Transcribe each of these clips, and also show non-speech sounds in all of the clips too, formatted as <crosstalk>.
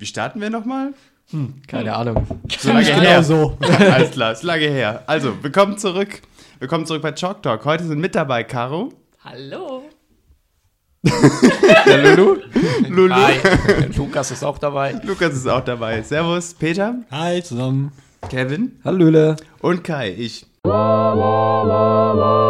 Wie starten wir nochmal? Hm, keine Ahnung. So lange <laughs> genau her. so. Alles klar, ist lange her. Also, willkommen zurück. Willkommen zurück bei Chalk Talk. Heute sind mit dabei Caro. Hallo. <laughs> Der Lulu. Lulu. Hi. Lukas ist auch dabei. Lukas ist auch dabei. Servus, Peter. Hi zusammen. Kevin. Hallöle. Und Kai, ich. gemacht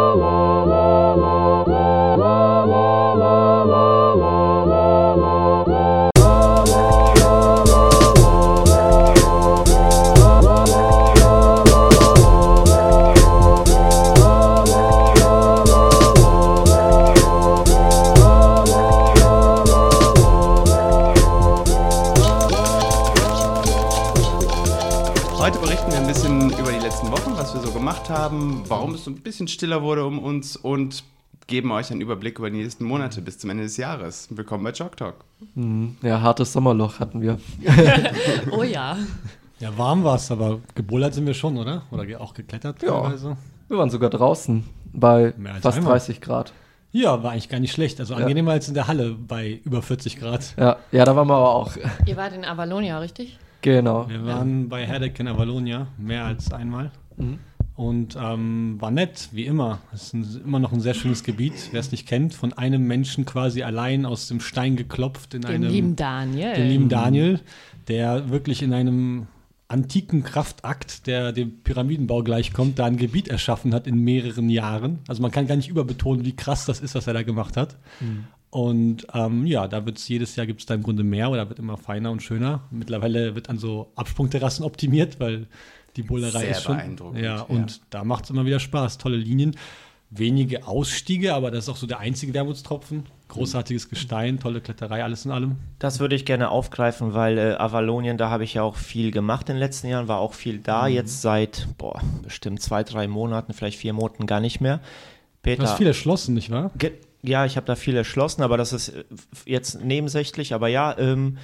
es so ein bisschen stiller wurde um uns und geben euch einen Überblick über die nächsten Monate bis zum Ende des Jahres. Willkommen bei Chalk Talk. Mhm. Ja, hartes Sommerloch hatten wir. <laughs> oh ja. Ja, warm war es, aber gebullert sind wir schon, oder? Oder auch geklettert ja. teilweise? Wir waren sogar draußen bei fast einmal. 30 Grad. Ja, war eigentlich gar nicht schlecht. Also angenehmer ja. als in der Halle bei über 40 Grad. Ja, ja da waren wir aber auch. <laughs> Ihr wart in Avalonia, richtig? Genau. Wir waren ja. bei Herdec in Avalonia mehr als einmal. Mhm. Und ähm, war nett, wie immer. Es ist ein, immer noch ein sehr schönes Gebiet. Wer es nicht kennt, von einem Menschen quasi allein aus dem Stein geklopft in dem einem. lieben Daniel. Den lieben Daniel, der wirklich in einem antiken Kraftakt, der dem Pyramidenbau gleichkommt, da ein Gebiet erschaffen hat in mehreren Jahren. Also man kann gar nicht überbetonen, wie krass das ist, was er da gemacht hat. Mhm. Und ähm, ja, da wird es jedes Jahr gibt es da im Grunde mehr oder wird immer feiner und schöner. Mittlerweile wird an so Absprungterrassen optimiert, weil die Bullerei Sehr ist schon. beeindruckend. Ja, und ja. da macht es immer wieder Spaß. Tolle Linien, wenige Ausstiege, aber das ist auch so der einzige Wermutstropfen. Großartiges Gestein, tolle Kletterei, alles in allem. Das würde ich gerne aufgreifen, weil äh, Avalonien, da habe ich ja auch viel gemacht in den letzten Jahren, war auch viel da. Mhm. Jetzt seit, boah, bestimmt zwei, drei Monaten, vielleicht vier Monaten gar nicht mehr. Peter, du hast viel erschlossen, nicht wahr? ja, ich habe da viel erschlossen, aber das ist äh, jetzt nebensächlich. Aber ja, ähm,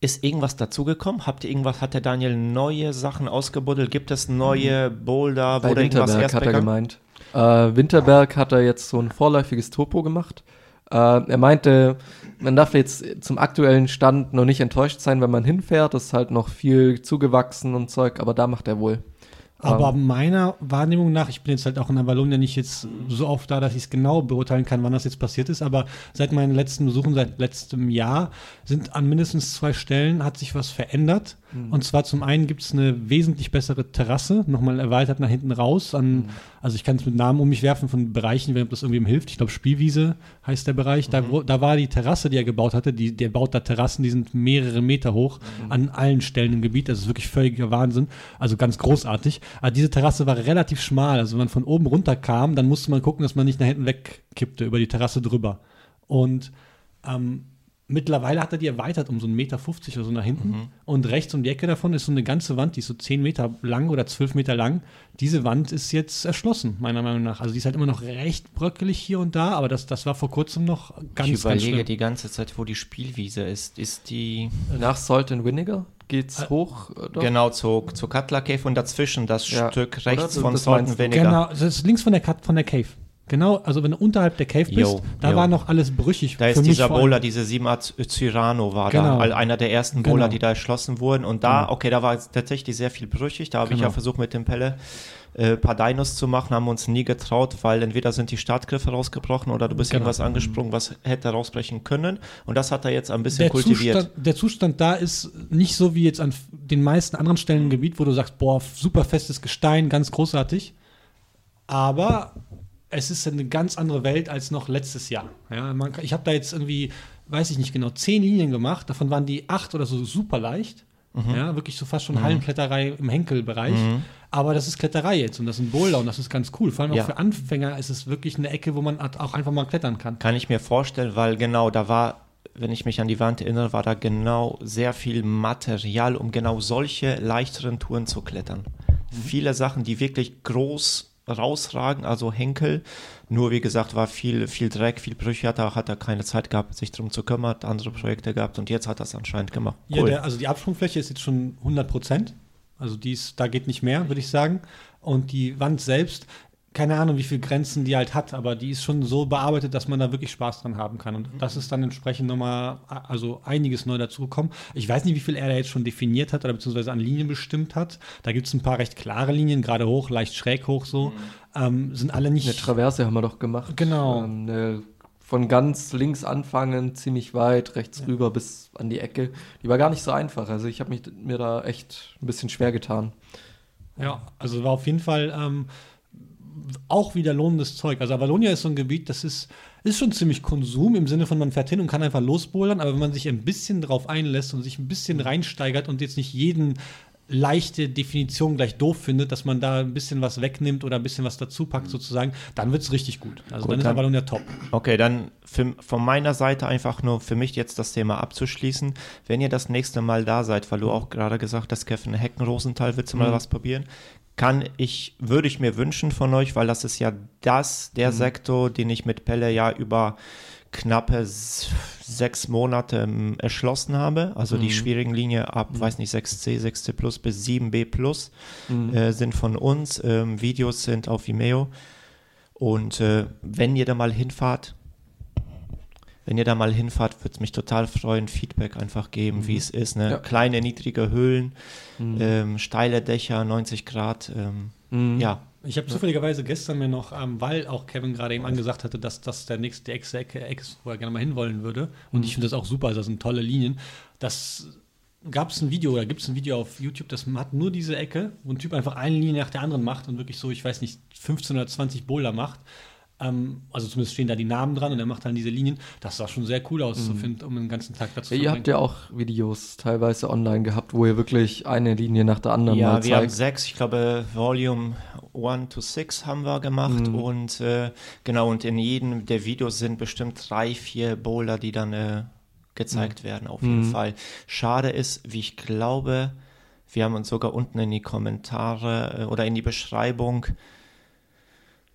ist irgendwas dazugekommen? Habt ihr irgendwas, hat der Daniel neue Sachen ausgebuddelt? Gibt es neue Boulder? Bei Winterberg hat er gemeint. Äh, Winterberg hat er jetzt so ein vorläufiges Topo gemacht. Äh, er meinte, man darf jetzt zum aktuellen Stand noch nicht enttäuscht sein, wenn man hinfährt. Es ist halt noch viel zugewachsen und Zeug, aber da macht er wohl. Aber um, meiner Wahrnehmung nach, ich bin jetzt halt auch in der Wallonia nicht jetzt so oft da, dass ich es genau beurteilen kann, wann das jetzt passiert ist, aber seit meinen letzten Besuchen, seit letztem Jahr, sind an mindestens zwei Stellen hat sich was verändert. Mhm. Und zwar zum einen gibt es eine wesentlich bessere Terrasse, nochmal erweitert nach hinten raus. An, mhm. Also ich kann es mit Namen um mich werfen von Bereichen, wenn das irgendwem hilft. Ich glaube, Spielwiese heißt der Bereich. Mhm. Da, wo, da war die Terrasse, die er gebaut hatte, die, der baut da Terrassen, die sind mehrere Meter hoch mhm. an allen Stellen im Gebiet. Das ist wirklich völliger Wahnsinn. Also ganz großartig. Aber diese Terrasse war relativ schmal. Also wenn man von oben runter kam, dann musste man gucken, dass man nicht nach hinten wegkippte, über die Terrasse drüber. Und ähm, Mittlerweile hat er die erweitert um so einen Meter 50 oder so nach hinten. Mhm. Und rechts um die Ecke davon ist so eine ganze Wand, die ist so 10 Meter lang oder 12 Meter lang. Diese Wand ist jetzt erschlossen, meiner Meinung nach. Also die ist halt immer noch recht bröckelig hier und da, aber das, das war vor kurzem noch ganz, Ich überlege ganz die ganze Zeit, wo die Spielwiese ist. Ist die. Nach Salt and Vinegar? geht's äh, hoch? Doch? Genau, zu, zu Cutler Cave und dazwischen das ja. Stück rechts von Salt and Vinegar. Genau, das ist links von der, von der Cave. Genau, also wenn du unterhalb der Cave bist, yo, da yo. war noch alles brüchig. Da ist dieser Bowler, diese Simat Cyrano war genau. da, einer der ersten Bowler, genau. die da erschlossen wurden. Und da, genau. okay, da war tatsächlich sehr viel brüchig. Da habe ich ja genau. versucht mit dem Pelle ein äh, paar Dinos zu machen, haben uns nie getraut, weil entweder sind die Startgriffe rausgebrochen oder du bist genau. irgendwas angesprungen, was hätte rausbrechen können. Und das hat er jetzt ein bisschen der kultiviert. Zustand, der Zustand da ist nicht so wie jetzt an den meisten anderen Stellen im Gebiet, wo du sagst, boah, super festes Gestein, ganz großartig. Aber es ist eine ganz andere Welt als noch letztes Jahr. Ja, man, ich habe da jetzt irgendwie, weiß ich nicht genau, zehn Linien gemacht. Davon waren die acht oder so super leicht. Mhm. Ja, wirklich so fast schon mhm. Hallenkletterei im Henkelbereich. Mhm. Aber das ist Kletterei jetzt und das ist ein Boulder und das ist ganz cool. Vor allem ja. auch für Anfänger ist es wirklich eine Ecke, wo man auch einfach mal klettern kann. Kann ich mir vorstellen, weil genau da war, wenn ich mich an die Wand erinnere, war da genau sehr viel Material, um genau solche leichteren Touren zu klettern. Mhm. Viele Sachen, die wirklich groß rausragen, also Henkel. Nur wie gesagt, war viel, viel Dreck, viel Brüche, hat er, hat er keine Zeit gehabt, sich darum zu kümmern, andere Projekte gehabt und jetzt hat er es anscheinend gemacht. Cool. Ja, der, also die Absprungfläche ist jetzt schon 100 Prozent. Also dies, da geht nicht mehr, würde ich sagen. Und die Wand selbst, keine Ahnung, wie viele Grenzen die halt hat, aber die ist schon so bearbeitet, dass man da wirklich Spaß dran haben kann. Und das ist dann entsprechend nochmal, also einiges neu dazugekommen. Ich weiß nicht, wie viel er da jetzt schon definiert hat oder beziehungsweise an Linien bestimmt hat. Da gibt es ein paar recht klare Linien, gerade hoch, leicht schräg hoch so. Ähm, sind alle nicht. Eine Traverse haben wir doch gemacht. Genau. Ähm, eine, von ganz links anfangen, ziemlich weit, rechts rüber bis an die Ecke. Die war gar nicht so einfach. Also ich habe mich mir da echt ein bisschen schwer getan. Ja, also war auf jeden Fall ähm, auch wieder lohnendes Zeug. Also Avalonia ist so ein Gebiet, das ist, ist schon ziemlich Konsum im Sinne von man fährt hin und kann einfach losbouldern, aber wenn man sich ein bisschen drauf einlässt und sich ein bisschen reinsteigert und jetzt nicht jeden leichte Definition gleich doof findet, dass man da ein bisschen was wegnimmt oder ein bisschen was dazu packt sozusagen, dann wird es richtig gut. Also Gut, dann ist Avalonia top. Okay, dann für, von meiner Seite einfach nur für mich jetzt das Thema abzuschließen. Wenn ihr das nächste Mal da seid, weil du auch gerade gesagt hast, Kevin Hecken-Rosenthal, willst du mal Mhm. was probieren? Kann ich, würde ich mir wünschen von euch, weil das ist ja das, der Sektor, den ich mit Pelle ja über knappe sechs Monate ähm, erschlossen habe. Also die schwierigen Linien ab, weiß nicht, 6C, 6C plus bis 7B plus äh, sind von uns. Ähm, Videos sind auf Vimeo. Und äh, wenn ihr da mal hinfahrt, wenn ihr da mal hinfahrt, würde es mich total freuen, Feedback einfach geben, wie es ist. Ne? Ja. Kleine, niedrige Höhlen, ähm, steile Dächer, 90 Grad. Ähm, Mhm. Ja, Ich habe zufälligerweise gestern mir noch, ähm, weil auch Kevin gerade eben angesagt hatte, dass das der nächste Ecke, Ecke, Ecke ist, wo er gerne mal hinwollen würde. Und ich finde das auch super, also das sind tolle Linien. Das gab es ein Video oder gibt es ein Video auf YouTube, das hat nur diese Ecke, wo ein Typ einfach eine Linie nach der anderen macht und wirklich so, ich weiß nicht, 15 oder 20 Boulder macht. Ähm, also zumindest stehen da die Namen dran und er macht dann diese Linien. Das sah schon sehr cool aus, so find, um den ganzen Tag dazu Ja, ihr habt ja auch Videos teilweise online gehabt, wo ihr wirklich eine Linie nach der anderen ja mal wir haben zeigt. sechs, ich glaube, Volume 1 to 6 haben wir gemacht. Und äh, genau, und in jedem der Videos sind bestimmt drei, vier Boulder, die dann äh, gezeigt werden, auf jeden Fall. Schade ist, wie ich glaube, wir haben uns sogar unten in die Kommentare äh, oder in die Beschreibung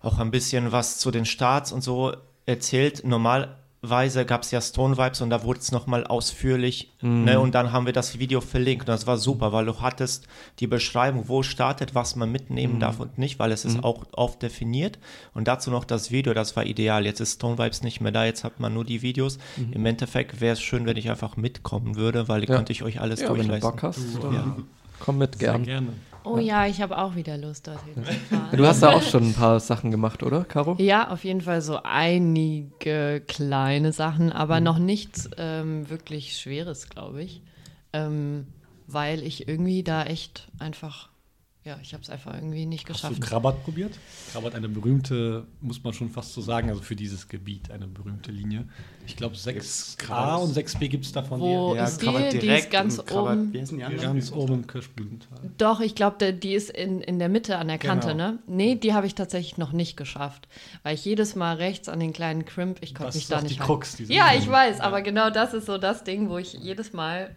auch ein bisschen was zu den Starts und so erzählt. Normalerweise gab es ja Stone Vibes und da wurde es nochmal ausführlich. Ne, und dann haben wir das Video verlinkt. Und das war super, weil du hattest die Beschreibung, wo startet, was man mitnehmen darf und nicht, weil es ist auch oft definiert. Und dazu noch das Video, das war ideal. Jetzt ist Stone Vibes nicht mehr da, jetzt hat man nur die Videos. Im Endeffekt wäre es schön, wenn ich einfach mitkommen würde, weil Ja. könnte ich euch alles Ja, wenn du durchlesen. Bock hast, Ja. komm mit Sehr gern. gerne. Oh ja, ich habe auch wieder Lust, dorthin zu <laughs> fahren. Du hast da auch schon ein paar Sachen gemacht, oder, Caro? Ja, auf jeden Fall so einige kleine Sachen, aber Mhm. noch nichts ähm, wirklich Schweres, glaube ich. Ähm, weil ich irgendwie da echt einfach, ja, ich habe es einfach irgendwie nicht Hast du geschafft. Krabat probiert? Krabat eine berühmte, muss man schon fast so sagen, also für dieses Gebiet eine berühmte Linie. Ich glaube 6a Krabat? und 6b gibt es davon. Wo Ja, ist die? Krabat Die ist direkt ganz und Krabat- oben. Wie heißen die anderen? Ganz oben im Kirschblütental. Doch, ich glaube, die ist in, in der Mitte an der Kante, Genau. ne? Nee, die habe ich tatsächlich noch nicht geschafft. Weil ich jedes Mal rechts an den kleinen Crimp, ich konnte mich ist da nicht die Krux, diese Ja, Linie. ich weiß, aber genau das ist so das Ding, wo ich jedes Mal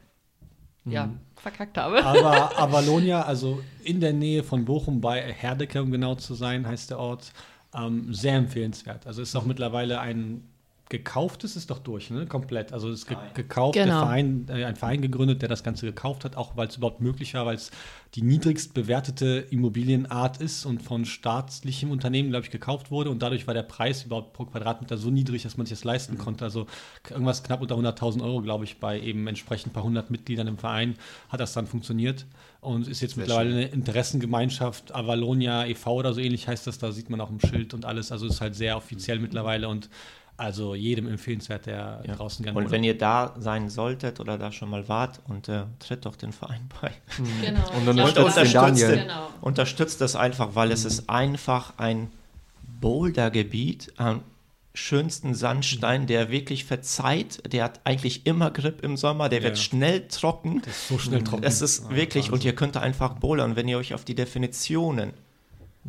ja, Mhm. Verkackt habe. Aber <laughs> Avalonia, also in der Nähe von Bochum bei Herdecke, um genau zu sein, heißt der Ort, ähm, sehr empfehlenswert. Also ist auch mittlerweile ein gekauftes, ist doch durch, ne? Komplett. Also ist ge gekauft, der Genau. Verein, äh, ein Verein gegründet, der das Ganze gekauft hat, auch weil es überhaupt möglich war, weil es die niedrigst bewertete Immobilienart ist und von staatlichem Unternehmen, glaube ich, gekauft wurde. Und dadurch war der Preis überhaupt pro Quadratmeter so niedrig, dass man sich das leisten konnte. Also irgendwas knapp unter 100.000 Euro, glaube ich, bei eben entsprechend ein paar hundert Mitgliedern im Verein hat das dann funktioniert und ist jetzt mittlerweile eine Interessengemeinschaft, Avalonia e.V. oder so ähnlich heißt das, da sieht man auch im Schild und alles, also ist halt sehr offiziell mittlerweile und also jedem empfehlenswert, der draußen gerne Und wenn ihr da sein solltet oder da schon mal wart und äh, tritt doch den Verein <laughs> bei. Genau. Und dann Ja, unterstützt Daniel. Genau. Unterstützt das einfach, weil es ist einfach ein Bouldergebiet am schönsten Sandstein, der wirklich verzeiht. Der hat eigentlich immer Grip im Sommer, der wird Ja. schnell trocken. das ist so schnell trocken. Das ist Ah, wirklich, und Wahnsinn. ihr könnt da einfach bouldern. Wenn ihr euch auf die Definitionen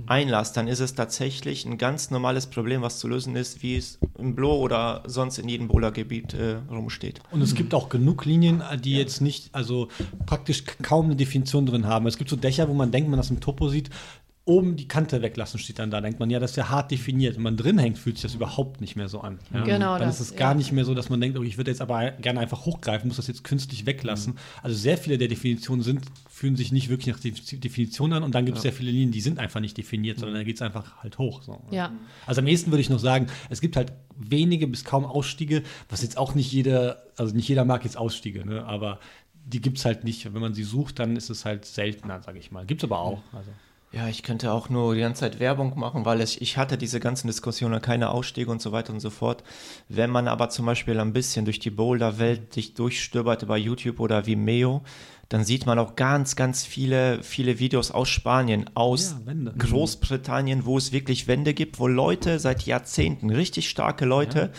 einlasst, dann ist es tatsächlich ein ganz normales Problem, was zu lösen ist, wie es im Blo oder sonst in jedem Bouldergebiet äh, rumsteht. Und es gibt auch genug Linien, die jetzt nicht, also praktisch kaum eine Definition drin haben. Es gibt so Dächer, wo man denkt, man das im Topo sieht, oben die Kante weglassen, steht dann da. Denkt man, ja, das ist ja hart definiert. Wenn man drin hängt, fühlt sich das überhaupt nicht mehr so an. Ja? Genau Dann das, ist es gar ja. nicht mehr so, dass man denkt, oh, ich würde jetzt aber gerne einfach hochgreifen, muss das jetzt künstlich weglassen. Mhm. Also sehr viele der Definitionen sind, fühlen sich nicht wirklich nach Def- Definition an und dann gibt es sehr viele Linien, die sind einfach nicht definiert, sondern da geht es einfach halt hoch. So. Ja. Also am ehesten würde ich noch sagen, es gibt halt wenige bis kaum Ausstiege, was jetzt auch nicht jeder, also nicht jeder mag jetzt Ausstiege, ne? aber die gibt es halt nicht. Wenn man sie sucht, dann ist es halt seltener, sage ich mal. Gibt es aber auch. Also. Ja, ich könnte auch nur die ganze Zeit Werbung machen, weil es, ich hatte diese ganzen Diskussionen, keine Ausstiege und so weiter und so fort. Wenn man aber zum Beispiel ein bisschen durch die Boulder-Welt sich durchstöbert bei YouTube oder Vimeo, dann sieht man auch ganz, ganz viele, viele Videos aus Spanien, aus Ja, Wände. Großbritannien, wo es wirklich Wände gibt, wo Leute seit Jahrzehnten, richtig starke Leute,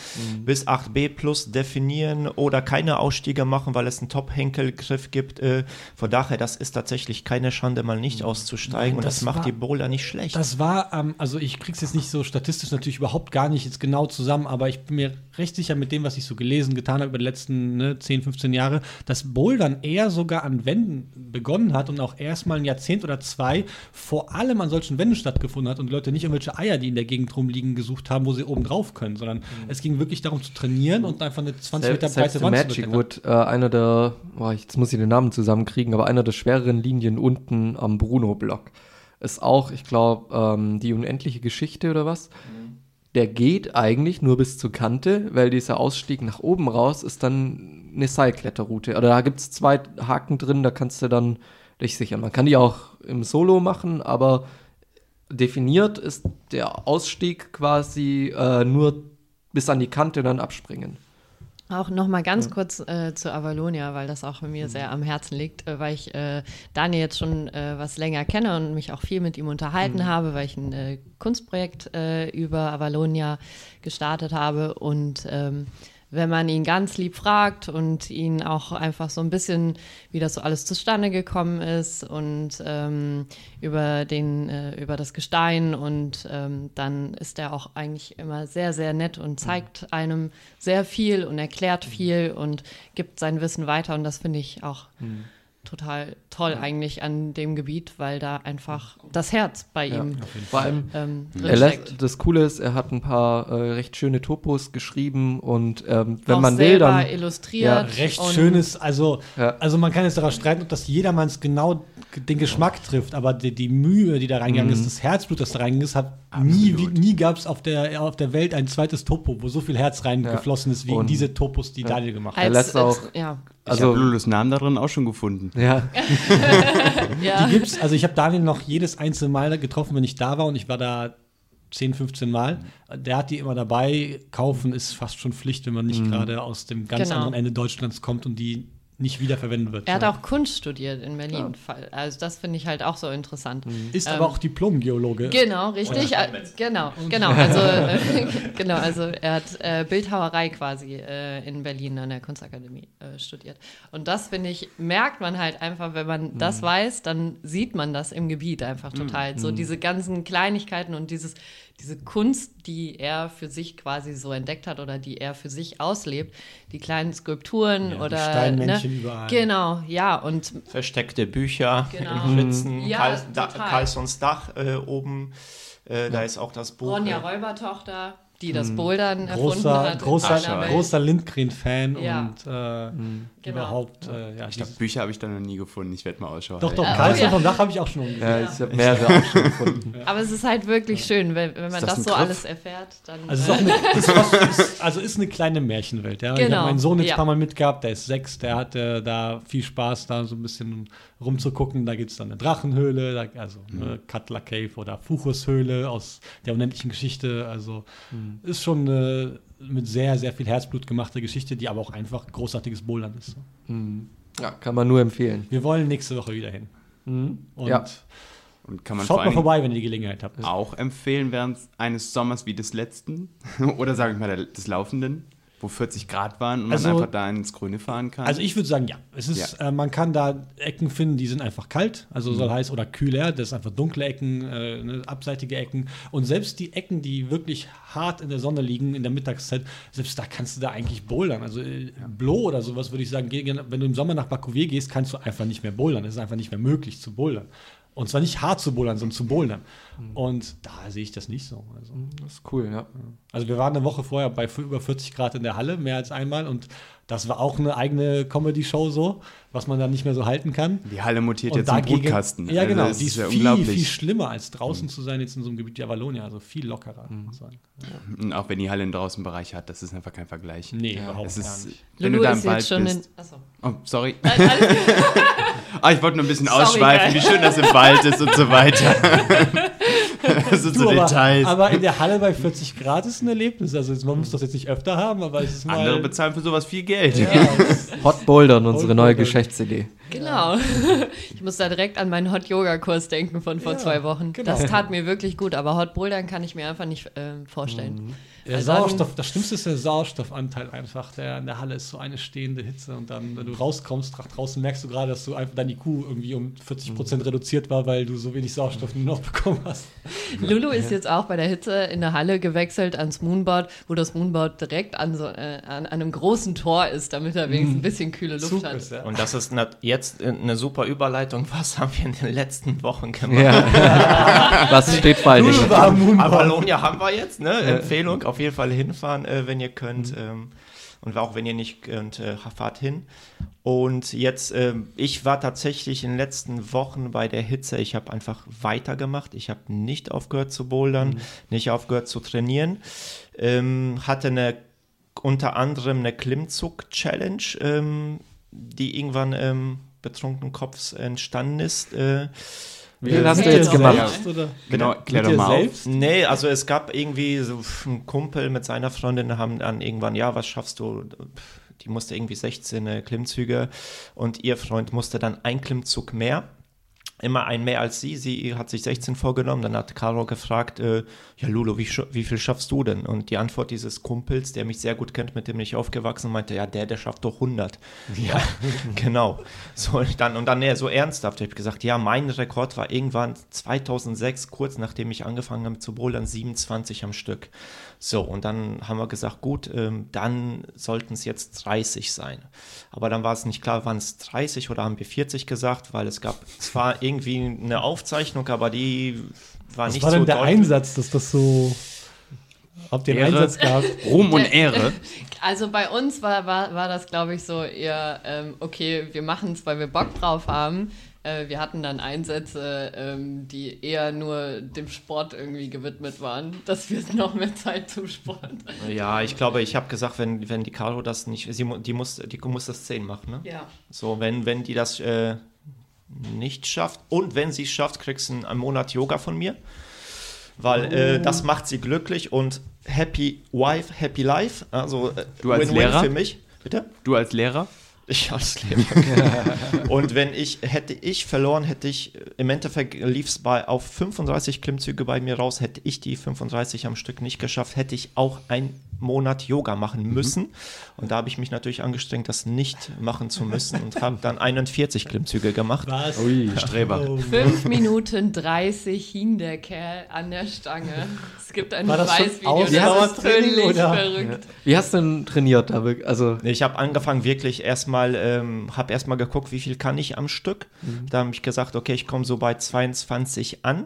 bis 8b plus definieren oder keine Ausstiege machen, weil es einen Top-Henkelgriff gibt. Äh, von daher, das ist tatsächlich keine Schande, mal nicht auszusteigen. Nein, und das, das macht war- die Boulder nicht schlecht. Das war, ähm, also ich krieg's jetzt nicht so statistisch natürlich überhaupt gar nicht jetzt genau zusammen, aber ich bin mir recht sicher mit dem, was ich so gelesen, getan habe über die letzten ne, 10, 15 Jahre, dass Bouldern eher sogar an Wänden begonnen hat und auch erst mal ein Jahrzehnt oder zwei vor allem an solchen Wänden stattgefunden hat und die Leute nicht irgendwelche Eier, die in der Gegend rumliegen, gesucht haben, wo sie oben drauf können, sondern es ging wirklich darum zu trainieren und einfach eine 20 Meter breite Wand zu Magic beklettern. Wood, äh, einer der, oh, jetzt muss ich den Namen zusammenkriegen, aber einer der schwereren Linien unten am Bruno-Block ist auch, ich glaube, ähm, die unendliche Geschichte oder was. Der geht eigentlich nur bis zur Kante, weil dieser Ausstieg nach oben raus ist dann eine Seilkletterroute. Oder da gibt es zwei Haken drin, da kannst du dann dich sichern. Man kann die auch im Solo machen, aber definiert ist der Ausstieg quasi äh, nur bis an die Kante und dann abspringen. Auch noch mal ganz kurz äh, zu Avalonia, weil das auch mir sehr am Herzen liegt, äh, weil ich äh, Daniel jetzt schon äh, was länger kenne und mich auch viel mit ihm unterhalten habe, weil ich ein äh, Kunstprojekt äh, über Avalonia gestartet habe und ähm, wenn man ihn ganz lieb fragt und ihn auch einfach so ein bisschen, wie das so alles zustande gekommen ist und ähm, über den, äh, über das Gestein und ähm, dann ist er auch eigentlich immer sehr, sehr nett und zeigt einem sehr viel und erklärt viel und gibt sein Wissen weiter und das finde ich auch total toll eigentlich an dem Gebiet, weil da einfach das Herz bei ihm Vor allem, ähm, er drinsteckt. lässt, das Coole ist, er hat ein paar äh, recht schöne Topos geschrieben und ähm, wenn Auch man will, selber dann illustriert. recht und- schönes, also, Ja. also man kann jetzt daran streiten, ob das jedermanns genau den Geschmack trifft, aber die, die Mühe, die da reingegangen ist, das Herzblut, das da reingegangen ist, hat nie, wie, nie gab es auf der, auf der Welt ein zweites Topo, wo so viel Herz reingeflossen ist, wie in Und- diese Topos, die Daniel gemacht hat. Er lässt auch- ja, ich also habe Lulus Namen darin auch schon gefunden. ja, <laughs> ja. Die gibt's, also ich habe Daniel noch jedes einzelne Mal getroffen, wenn ich da war und ich war da 10, 15 Mal. Der hat die immer dabei. Kaufen ist fast schon Pflicht, wenn man nicht gerade aus dem ganz Genau. anderen Ende Deutschlands kommt und die nicht wiederverwendet wird. Er hat So. auch Kunst studiert in Berlin. Also das finde ich halt auch so interessant. ist ähm, aber auch Diplom-Geologe. Genau, richtig. Äh, genau, <laughs> genau. Also, äh, <laughs> genau, also er hat äh, Bildhauerei quasi äh, in Berlin an der Kunstakademie äh, studiert. Und das, finde ich, merkt man halt einfach, wenn man Mhm. das weiß, dann sieht man das im Gebiet einfach total. Mhm. So diese ganzen Kleinigkeiten und dieses, diese Kunst, die er für sich quasi so entdeckt hat oder die er für sich auslebt, die kleinen Skulpturen Ja, die oder Steinmännchen ne? überall. Genau, ja. Und Versteckte Bücher Genau. <laughs> in Schlitzen, Ja, Karl, da. Carlsons Dach äh, oben, äh, da ist auch das Buch. Ronja äh, Räubertochter, die das Bouldern erfunden Großer, hat. großer, großer Lindgren-Fan Ja. und äh, Genau. überhaupt, äh, ja, Ich glaube, Bücher habe ich da noch nie gefunden. Ich werde mal Ausschau doch, doch, oh Karlsson ja. vom Dach habe ich auch schon umgesehen. ja, ich habe mehrere auch schon gefunden. Aber es ist halt wirklich schön, wenn, wenn man das das, so Griff? alles erfährt. Dann, Also es ist, auch eine, <laughs> ist, fast, ist, also ist eine kleine Märchenwelt. Ja? Ich Genau, habe meinen Sohn jetzt ja. ein paar Mal mitgehabt, der ist sechs, der hatte da viel Spaß, da so ein bisschen rumzugucken. Da gibt es dann eine Drachenhöhle, da, also eine Cutler Cave oder Fuchushöhle aus der unendlichen Geschichte. Also ist schon eine mit sehr, sehr viel Herzblut gemachte Geschichte, die aber auch einfach großartiges Bouldern ist. Ja, kann man nur empfehlen. Wir wollen nächste Woche wieder hin. Und Ja. Und kann man schaut mal vorbei, wenn ihr die Gelegenheit habt. auch empfehlen während eines Sommers wie des letzten <laughs> oder sage ich mal des laufenden, wo 40 Grad waren und Also- man einfach da ins Grüne fahren kann. Also ich würde sagen, ja. Es ist, äh, man kann da Ecken finden, die sind einfach kalt, also soll heißen, oder kühler, das ist einfach dunkle Ecken, äh, ne, abseitige Ecken. Und selbst die Ecken, die wirklich hart in der Sonne liegen in der Mittagszeit, selbst da kannst du da eigentlich bouldern. Also äh, Blo oder sowas würde ich sagen, wenn du im Sommer nach Bakuwe gehst, kannst du einfach nicht mehr bouldern. Es ist einfach nicht mehr möglich zu bouldern. Und zwar nicht hart zu bouldern, sondern zu bouldern. Und da sehe ich das nicht so. Also, Das ist cool, ja. also wir waren eine Woche vorher bei über 40 Grad in der Halle, mehr als einmal. Und das war auch eine eigene Comedy-Show so, was man dann nicht mehr so halten kann. Die Halle mutiert Und jetzt dagegen- Brutkasten. Ja, Also genau. das Die ist ja viel, unglaublich. viel schlimmer, als draußen zu sein jetzt in so einem Gebiet wie Avalonia. Also viel lockerer, muss man sagen. Und auch wenn die Halle einen Draußenbereich hat, das ist einfach kein Vergleich. Nee, überhaupt Es gar ist, nicht. wenn Lulu du da im ist Wald bist. Achso. Oh, sorry. Nein. <laughs> Ah, ich wollte nur ein bisschen Sorry, ausschweifen, geil. wie schön das im Wald ist und so weiter. <laughs> <laughs> so, Du, so aber, Details. aber in der Halle bei 40 Grad ist ein Erlebnis. Also man muss das jetzt nicht öfter haben, aber es ist mal. Andere bezahlen für sowas viel Geld. ja, Hot Bouldern, unsere Hot neue Bouldern. Geschäftsidee. Genau. <laughs> Ich muss da direkt an meinen Hot-Yoga-Kurs denken von vor Ja, zwei Wochen. genau. Das tat mir wirklich gut, aber Hot Bouldern kann ich mir einfach nicht ähm, vorstellen. der Also Sauerstoff, das Schlimmste ist der Sauerstoffanteil einfach. Der in der Halle ist so eine stehende Hitze und dann, wenn du rauskommst, nach draußen merkst du gerade, dass du einfach deine IQ irgendwie um 40 Prozent reduziert war, weil du so wenig Sauerstoff nur noch bekommen hast. <laughs> Lulu ist jetzt auch bei der Hitze in der Halle gewechselt ans Moonboard, wo das Moonboard direkt an, so, äh, an einem großen Tor ist, damit er wenigstens ein bisschen kühle Luft Zug hat. ist, ja. Und das ist nat- jetzt äh, eine super Überleitung. <laughs> Was haben wir in den letzten Wochen gemacht? Ja. <laughs> Was steht? War Moonboard. Avalonia haben wir jetzt, ne? Empfehlung, auf jeden Fall hinfahren, äh, wenn ihr könnt. Ähm, und auch wenn ihr nicht könnt, äh, fahrt hin. Und jetzt, ähm, ich war tatsächlich in den letzten Wochen bei der Hitze, ich habe einfach weitergemacht. Ich habe nicht aufgehört zu bouldern, nicht aufgehört zu trainieren. Ähm, hatte eine, unter anderem eine Klimmzug-Challenge, ähm, die irgendwann ähm, betrunkenen Kopfs entstanden ist. Äh, Wie viel hast du jetzt gemacht? selbst, Oder? Genau, klär doch mal auf. selbst? Nee, also es gab irgendwie so ein Kumpel mit seiner Freundin, haben dann irgendwann, ja, was schaffst du? Die musste irgendwie 16 äh, Klimmzüge und ihr Freund musste dann ein Klimmzug mehr. Immer ein mehr als sie. Sie hat sich 16 vorgenommen. Dann hat Caro gefragt, äh, ja Lulu, wie, wie viel schaffst du denn? Und die Antwort dieses Kumpels, der mich sehr gut kennt, mit dem ich aufgewachsen, meinte, ja, der, der schafft doch 100. Ja, <laughs> genau. So, und dann, und dann nee, so ernsthaft. Ich habe gesagt, ja, mein Rekord war irgendwann 2006, kurz nachdem ich angefangen habe zu bouldern, 27 am Stück. So, und dann haben wir gesagt, gut, ähm, dann sollten es jetzt 30 sein. Aber dann war es nicht klar, waren es 30 oder haben wir 40 gesagt, weil es gab zwar irgendwie eine Aufzeichnung, aber die war Was nicht war so denn der deutlich. Einsatz, dass das so. Habt ihr. Einsatz gehabt? <laughs> Ruhm und Ehre. <laughs> Also bei uns war, war, war das, glaube ich, so eher, ähm, okay, wir machen es, weil wir Bock drauf haben. Äh, wir hatten dann Einsätze, ähm, die eher nur dem Sport irgendwie gewidmet waren, <laughs> dass wir noch mehr Zeit zum Sport. Ja, ich glaube, ich habe gesagt, wenn, wenn die Caro das nicht, sie, die, muss, die muss das 10 machen, ne? Ja. So, wenn, wenn die das äh, nicht schafft und wenn sie es schafft, kriegst du einen, Monat Yoga von mir. Weil äh, das macht sie glücklich und happy wife, happy life. Also äh, Du als Win-win Lehrer? für mich. Bitte? Du als Lehrer? Ich als Lehrer. <laughs> und wenn ich, hätte ich verloren, hätte ich, im Endeffekt lief es bei, auf 35 Klimmzüge bei mir raus, hätte ich die 35 am Stück nicht geschafft, hätte ich auch einen Monat Yoga machen müssen. Und da habe ich mich natürlich angestrengt, das nicht machen zu müssen und habe dann 41 Klimmzüge gemacht. Was? Ui. Streber. Oh, 5 Minuten 30 hing der Kerl an der Stange. Es gibt ein War das schon Beweisvideo, das ist völlig oder? verrückt. Wie hast du denn trainiert? Also, Ich habe angefangen wirklich erstmal, ähm, habe erstmal geguckt, wie viel kann ich am Stück. Da habe ich gesagt, okay, ich komme so bei 22 an.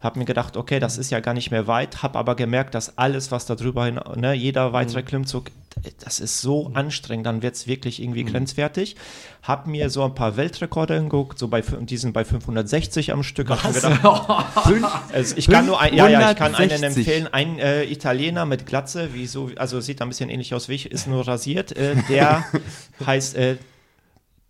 Habe mir gedacht, okay, das ist ja gar nicht mehr weit. Habe aber gemerkt, dass alles, was da drüber hin, ne, jeder weitere Klimmzug, das ist so anstrengend. Dann wird es wirklich irgendwie grenzwertig. Habe mir so ein paar Weltrekorde angeguckt, so bei die sind bei 560 am Stück. Mir gedacht, <laughs> also ich kann nur ein, ja, ja, ich kann einen 560. empfehlen. Ein äh, Italiener mit Glatze, wie so, also sieht ein bisschen ähnlich aus wie ich, ist nur rasiert. Äh, der <laughs> heißt äh,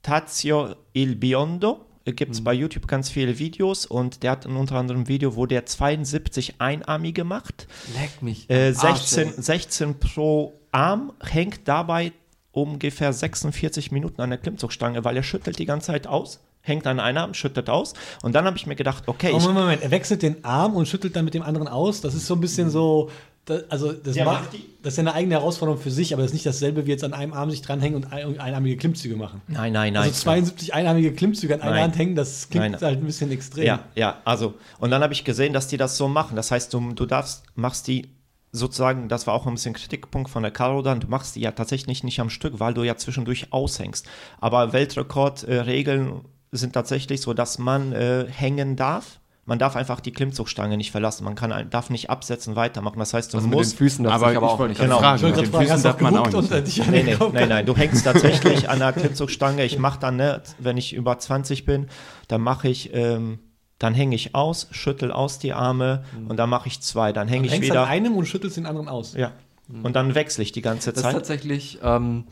Tazio Il Biondo. Gibt es bei YouTube ganz viele Videos und der hat unter anderem ein Video, wo der 72 Einarmige macht. leck mich. Äh, am Arsch, 16, ey. 16 pro Arm hängt dabei ungefähr 46 Minuten an der Klimmzugstange, weil er schüttelt die ganze Zeit aus, hängt an einer Arm, schüttelt aus. Und dann habe ich mir gedacht, okay, Oh, Moment, Moment, er wechselt den Arm und schüttelt dann mit dem anderen aus. Das ist so ein bisschen so. Da- also, das, Der macht, macht die- das ist ja eine eigene Herausforderung für sich, aber das ist nicht dasselbe wie jetzt an einem Arm sich dranhängen und ein, einarmige Klimmzüge machen. nein, nein, nein. Also 72 einarmige Klimmzüge an einer Nein. Hand hängen, das klingt Nein, nein. halt ein bisschen extrem. Ja, ja, also, und dann habe ich gesehen, dass die das so machen. Das heißt, du, du darfst, machst die sozusagen, das war auch ein bisschen Kritikpunkt von der Caro dann, du machst die ja tatsächlich nicht am Stück, weil du ja zwischendurch aushängst. Aber Weltrekord, äh, sind tatsächlich so, dass man äh, hängen darf. Man darf einfach die Klimmzugstange nicht verlassen. Man kann, darf nicht absetzen, weitermachen. Das heißt, du Also mit den musst. Füßen darf Aber aber ich auch nicht. Genau. fragen, mit den fragen, Füßen hast darf man auch nicht. Nee, nee, nein, nein, du hängst tatsächlich an der Klimmzugstange. Ich mache dann, ne, wenn ich über 20 bin, dann mache ich, ähm, dann hänge ich aus, schüttel aus die Arme und dann mache ich zwei. Dann hänge ich hängst wieder. an einem und schüttelst den anderen aus. Ja. Und dann wechsle ich die ganze Das ist Zeit. tatsächlich, ähm,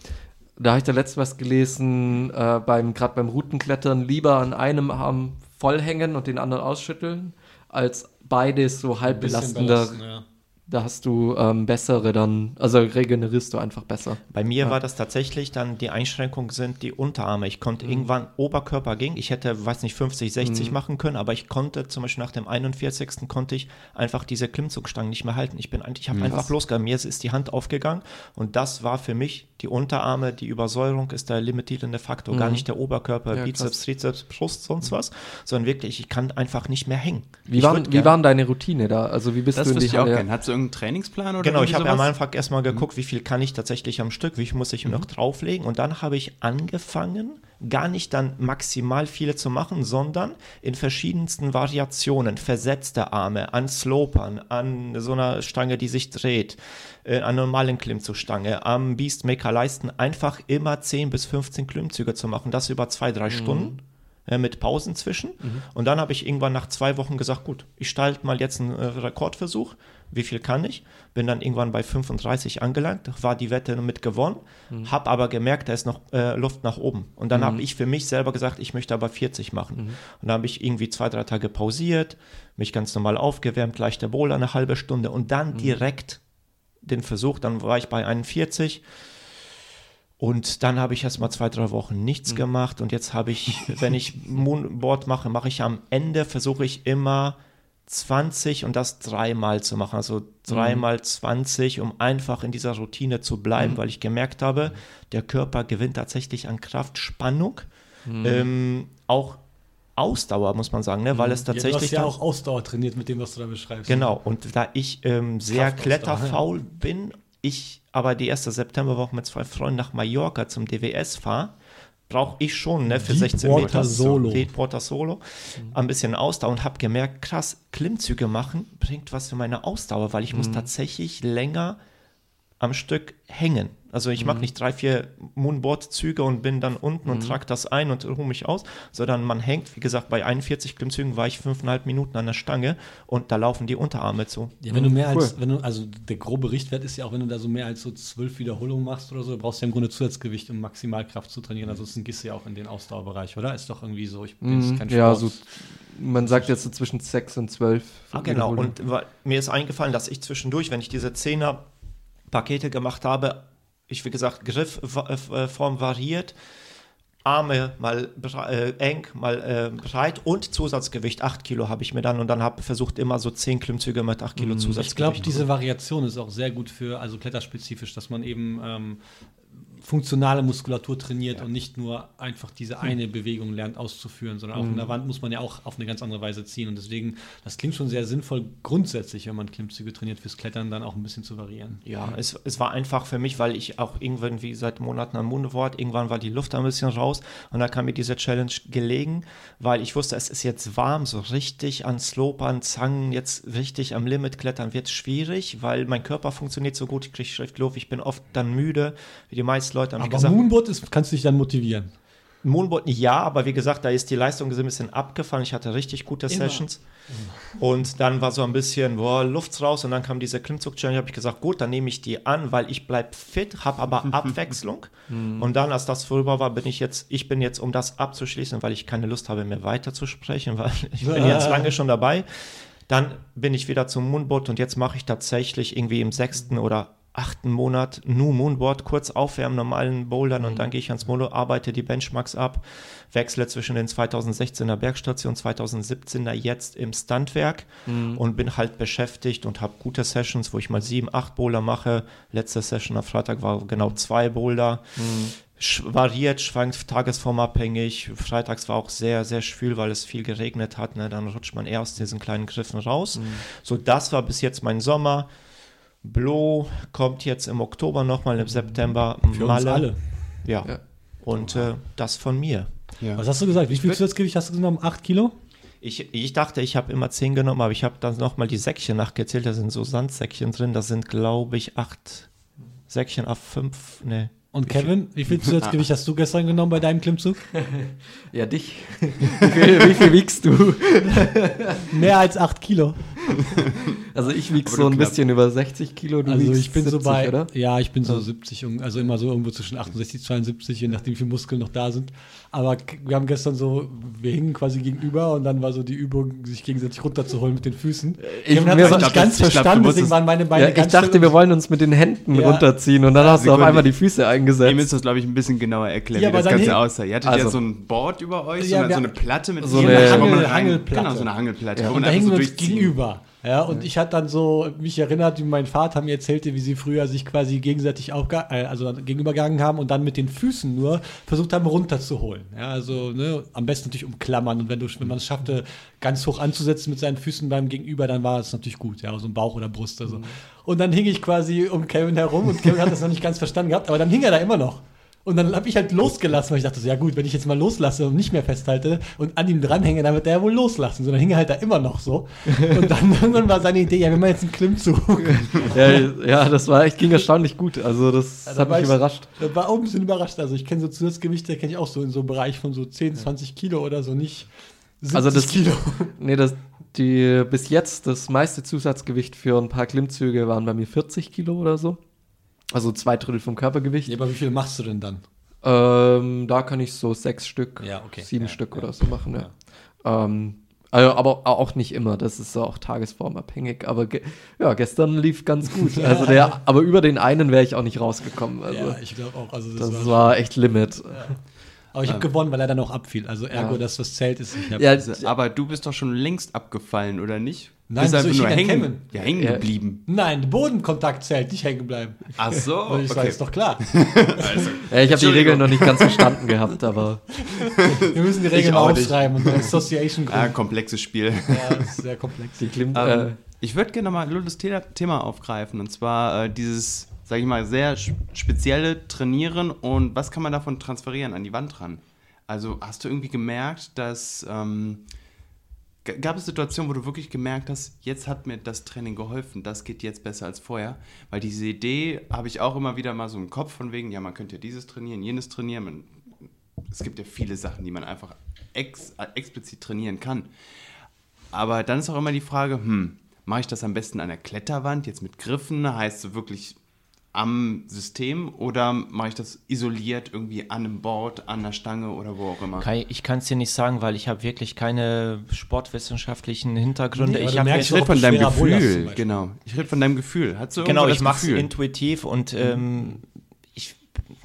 da habe ich da letztens was gelesen, äh, beim, gerade beim Routenklettern, lieber an einem Arm voll hängen und den anderen ausschütteln, als beides so halb belastender. belasten, ja. Da hast du ähm, bessere dann, also regenerierst du einfach besser. Bei mir war das tatsächlich dann, die Einschränkung sind die Unterarme. Ich konnte irgendwann, Oberkörper ging, ich hätte, weiß nicht, 50, 60 machen können, aber ich konnte zum Beispiel nach dem 41. konnte ich einfach diese Klimmzugstangen nicht mehr halten. Ich bin eigentlich, ich habe einfach losgegangen. Mir ist die Hand aufgegangen und das war für mich die Unterarme, die Übersäuerung ist der limitierende Faktor, gar nicht der Oberkörper, Ja, Bizeps, krass. Trizeps, Brust, sonst was, sondern wirklich, ich kann einfach nicht mehr hängen. Wie, waren, wie waren deine Routine da? Also wie bist Das du in wüsste die ich auch gerne. Hast du irgendeinen Trainingsplan oder Genau, ich habe am? Anfang erstmal geguckt, wie viel kann ich tatsächlich am Stück, wie viel muss ich noch drauflegen. Und dann habe ich angefangen, gar nicht dann maximal viele zu machen, sondern in verschiedensten Variationen, versetzte Arme, an Slopern, an so einer Stange, die sich dreht, äh, an normalen Klimmzugstange, am Beastmaker Leisten, einfach immer 10 bis 15 Klimmzüge zu machen, das über zwei, drei Stunden äh, mit Pausen zwischen. Und dann habe ich irgendwann nach zwei Wochen gesagt, gut, ich starte mal jetzt einen äh, Rekordversuch. Wie viel kann ich? Bin dann irgendwann bei 35 angelangt, war die Wette mit gewonnen, habe aber gemerkt, da ist noch äh, Luft nach oben. Und dann habe ich für mich selber gesagt, ich möchte aber 40 machen. Und dann habe ich irgendwie zwei, drei Tage pausiert, mich ganz normal aufgewärmt, leichter Bowler eine halbe Stunde und dann direkt den Versuch, dann war ich bei 41. Und dann habe ich erst mal zwei, drei Wochen nichts gemacht. Und jetzt habe ich, wenn ich <laughs> Moonboard mache, mache ich am Ende, versuche ich immer 20 und das dreimal zu machen. Also dreimal 20, um einfach in dieser Routine zu bleiben, weil ich gemerkt habe, der Körper gewinnt tatsächlich an Kraft, Spannung, ähm, auch Ausdauer, muss man sagen, ne? weil es Ja, du tatsächlich hast ja auch Ausdauer trainiert mit dem, was du da beschreibst. Genau, und da ich ähm, sehr kletterfaul bin, ich aber die erste Septemberwoche mit zwei Freunden nach Mallorca zum DWS fahre, brauche ich schon ne, für 16 Deepwater Meter Solo. Deepwater Solo. Ein bisschen Ausdauer und habe gemerkt, krass, Klimmzüge machen bringt was für meine Ausdauer, weil ich muss tatsächlich länger am Stück hängen. Also ich mache nicht drei, vier Moonboard-Züge und bin dann unten und trage das ein und ruhe mich aus, sondern man hängt, wie gesagt, bei 41 Klimmzügen war ich fünfeinhalb Minuten an der Stange und da laufen die Unterarme zu. Ja, wenn du mehr Cool. als, wenn du, also der grobe Richtwert ist ja auch, wenn du da so mehr als so zwölf Wiederholungen machst oder so, du brauchst ja im Grunde Zusatzgewicht, um Maximalkraft zu trainieren. Ansonsten gehst du ja auch in den Ausdauerbereich, oder? Ist doch irgendwie so, ich bin Mhm, kein ja, Sport. so, man sagt jetzt so zwischen 6 und 12. Ah, genau. Und mir ist eingefallen, dass ich zwischendurch, wenn ich diese Zehner-Pakete gemacht habe, ich, wie gesagt, Griffform variiert, Arme mal äh, eng, mal äh, breit und Zusatzgewicht. 8 Kilo habe ich mir dann und dann habe versucht immer so 10 Klimmzüge mit 8 Kilo Zusatzgewicht. Ich glaube, diese Variation ist auch sehr gut für, also kletterspezifisch, dass man eben ähm, funktionale Muskulatur trainiert und nicht nur einfach diese eine Bewegung lernt auszuführen, sondern auch in der Wand muss man ja auch auf eine ganz andere Weise ziehen. Und deswegen, das klingt schon sehr sinnvoll, grundsätzlich, wenn man Klimmzüge trainiert, fürs Klettern dann auch ein bisschen zu variieren. Ja, es, es war einfach für mich, weil ich auch irgendwann, wie seit Monaten am Mundwort, irgendwann war die Luft ein bisschen raus und da kam mir diese Challenge gelegen, weil ich wusste, es ist jetzt warm, so richtig an Slopern, Zangen, jetzt richtig am Limit klettern wird schwierig, weil mein Körper funktioniert so gut, ich kriege Schriftluft, ich bin oft dann müde, wie die meisten Leute haben Aber gesagt. Moonboard ist, kannst du dich dann motivieren. Moonboard ja, aber wie gesagt, da ist die Leistung so ein bisschen abgefallen. Ich hatte richtig gute Sessions. Und dann war so ein bisschen, boah, Luft raus und dann kam diese Klimmzug-Challenge. habe ich gesagt, gut, dann nehme ich die an, weil ich bleibe fit, habe aber <laughs> Abwechslung. und dann, als das vorüber war, bin ich jetzt, ich bin jetzt, um das abzuschließen, weil ich keine Lust habe, mehr weiter zu sprechen, weil <laughs> ich bin jetzt <laughs> lange schon dabei. Dann bin ich wieder zum Moonboard und jetzt mache ich tatsächlich irgendwie im sechsten oder achten Monat nur Moonboard, kurz aufwärmen, normalen Bouldern und dann gehe ich ans Molo, arbeite die Benchmarks ab, wechsle zwischen den 2016er Bergstation, 2017er jetzt im Standwerk und bin halt beschäftigt und habe gute Sessions, wo ich mal sieben, acht Boulder mache. Letzte Session am Freitag war genau zwei Boulder. Sch- variiert, schwankt tagesformabhängig. Freitags war auch sehr, sehr schwül, weil es viel geregnet hat. Ne? Dann rutscht man eher aus diesen kleinen Griffen raus. So, das war bis jetzt mein Sommer. Blow kommt jetzt im Oktober nochmal, im September. Für uns alle. Ja. Ja. Und äh, das von mir. Ja. Was hast du gesagt? Wie viel Zusatzgewicht hast du genommen? 8 Kilo? Ich, ich dachte, ich habe immer 10 genommen, aber ich habe dann nochmal die Säckchen nachgezählt. Da sind so Sandsäckchen drin. Da sind, glaube ich, 8 Säckchen auf 5. Ne. Und Kevin, wie viel Zusatzgewicht hast du gestern genommen bei deinem Klimmzug? <laughs> Ja, dich. <laughs> wie, viel, wie viel wiegst du? Mehr als 8 Kilo. <laughs> Also ich wiege so ein knapp. bisschen über 60 Kilo. Du Also ich bin so 70, bei, oder? ja, ich bin so 70, und- also immer so irgendwo zwischen 68 und 72, je nachdem wie viele Muskeln noch da sind. Aber wir haben gestern so, wir hingen quasi gegenüber und dann war so die Übung, sich gegenseitig runterzuholen mit den Füßen. Ich- Kevin hat mir das nicht ich glaub, ganz das- ich glaub, verstanden, du deswegen waren meine Beine Ja, ich ganz dachte, wir wollen uns mit den Händen Ja. runterziehen und dann hast du auf einmal die Füße Ihr eingesetzt. müsst das, glaube ich, ein bisschen genauer erklären, Ja, wie aber das Ganze aussah. Ihr hattet Also- ja so ein Board über euch, Ja, so, eine, so eine Platte mit So vier eine Leuten, wo man Hangel- Hangelplatte. Genau, so eine Hangelplatte. Ja. Und da hingen so wir uns gegenüber. Ja, und ich hatte dann so mich erinnert, wie mein Vater mir erzählte, wie sie früher sich quasi gegenseitig aufge äh, also gegenübergegangen haben und dann mit den Füßen nur versucht haben, runterzuholen. Ja, also ne, am besten natürlich umklammern. Und wenn, du, wenn man es schaffte, ganz hoch anzusetzen mit seinen Füßen beim Gegenüber, dann war es natürlich gut. Ja, so ein Bauch oder Brust. Also. Und dann hing ich quasi um Kevin herum und Kevin hat das noch nicht ganz verstanden gehabt, aber dann hing er da immer noch. Und dann habe ich halt losgelassen, weil ich dachte so, ja gut, wenn ich jetzt mal loslasse und nicht mehr festhalte und an ihm dranhänge, dann wird er ja wohl loslassen. So, dann hing er halt da immer noch so. Und dann <laughs> irgendwann war seine Idee, ja, wir machen jetzt einen Klimmzug. Ja, ja, das war echt, ging erstaunlich gut. Also das Ja, hat mich ich- überrascht. Da war auch ein bisschen überrascht. Also ich kenne so Zusatzgewichte, kenne ich auch so in so einem Bereich von so 10, 20 Kilo oder so, nicht 70 Also das Kilo. <laughs> Nee, das, die, bis jetzt das meiste Zusatzgewicht für ein paar Klimmzüge waren bei mir 40 Kilo oder so. Also zwei Drittel vom Körpergewicht. Ja, aber wie viel machst du denn dann? Ähm, da kann ich so sechs Stück, Ja, okay. sieben Ja, Stück oder so machen, ja. Ähm, also, aber auch nicht immer, das ist auch tagesformabhängig. Aber ge ja, gestern lief ganz gut. <laughs> Also der, aber über den einen wäre ich auch nicht rausgekommen. Also ja, ich glaube auch. Also das das war, war echt Limit. Aber ich habe gewonnen, weil er dann auch abfiel. Also ergo, Ja. das, was zählt, ist, Ja, Also, aber du bist doch schon längst abgefallen, oder nicht? Nein, bist so, einfach ich nur hängen, ja, hängen Ja. geblieben. Nein, Bodenkontakt zählt, nicht hängen bleiben. Ach so, Und <laughs> ich sage, okay. ist doch klar. <laughs> ja, ich habe die. Regeln noch nicht ganz verstanden gehabt, aber <laughs> Wir müssen die Regeln aufschreiben und eine Association Ah, gründen. komplexes Spiel. Ja, das ist sehr komplex. die Klimm Ähm, äh, ich würde gerne nochmal ein Thema aufgreifen. Und zwar äh, dieses, sage ich mal, sehr spezielle Trainieren und was kann man davon transferieren an die Wand ran? Also hast du irgendwie gemerkt, dass ähm, gab es Situationen, wo du wirklich gemerkt hast, jetzt hat mir das Training geholfen, das geht jetzt besser als vorher? Weil diese Idee habe ich auch immer wieder mal so im Kopf von wegen, ja, man könnte ja dieses trainieren, jenes trainieren. Man, es gibt ja viele Sachen, die man einfach ex, explizit trainieren kann. Aber dann ist auch immer die Frage, hm, mache ich das am besten an der Kletterwand, jetzt mit Griffen, heißt so wirklich am System, oder mache ich das isoliert irgendwie an einem Board, an der Stange oder wo auch immer? Kai, ich kann es dir nicht sagen, weil ich habe wirklich keine sportwissenschaftlichen Hintergründe. Nee, ich merkst Ich rede von deinem Gefühl, genau. Ich rede von deinem Gefühl. Hast du Genau, ich das mache es intuitiv und ähm,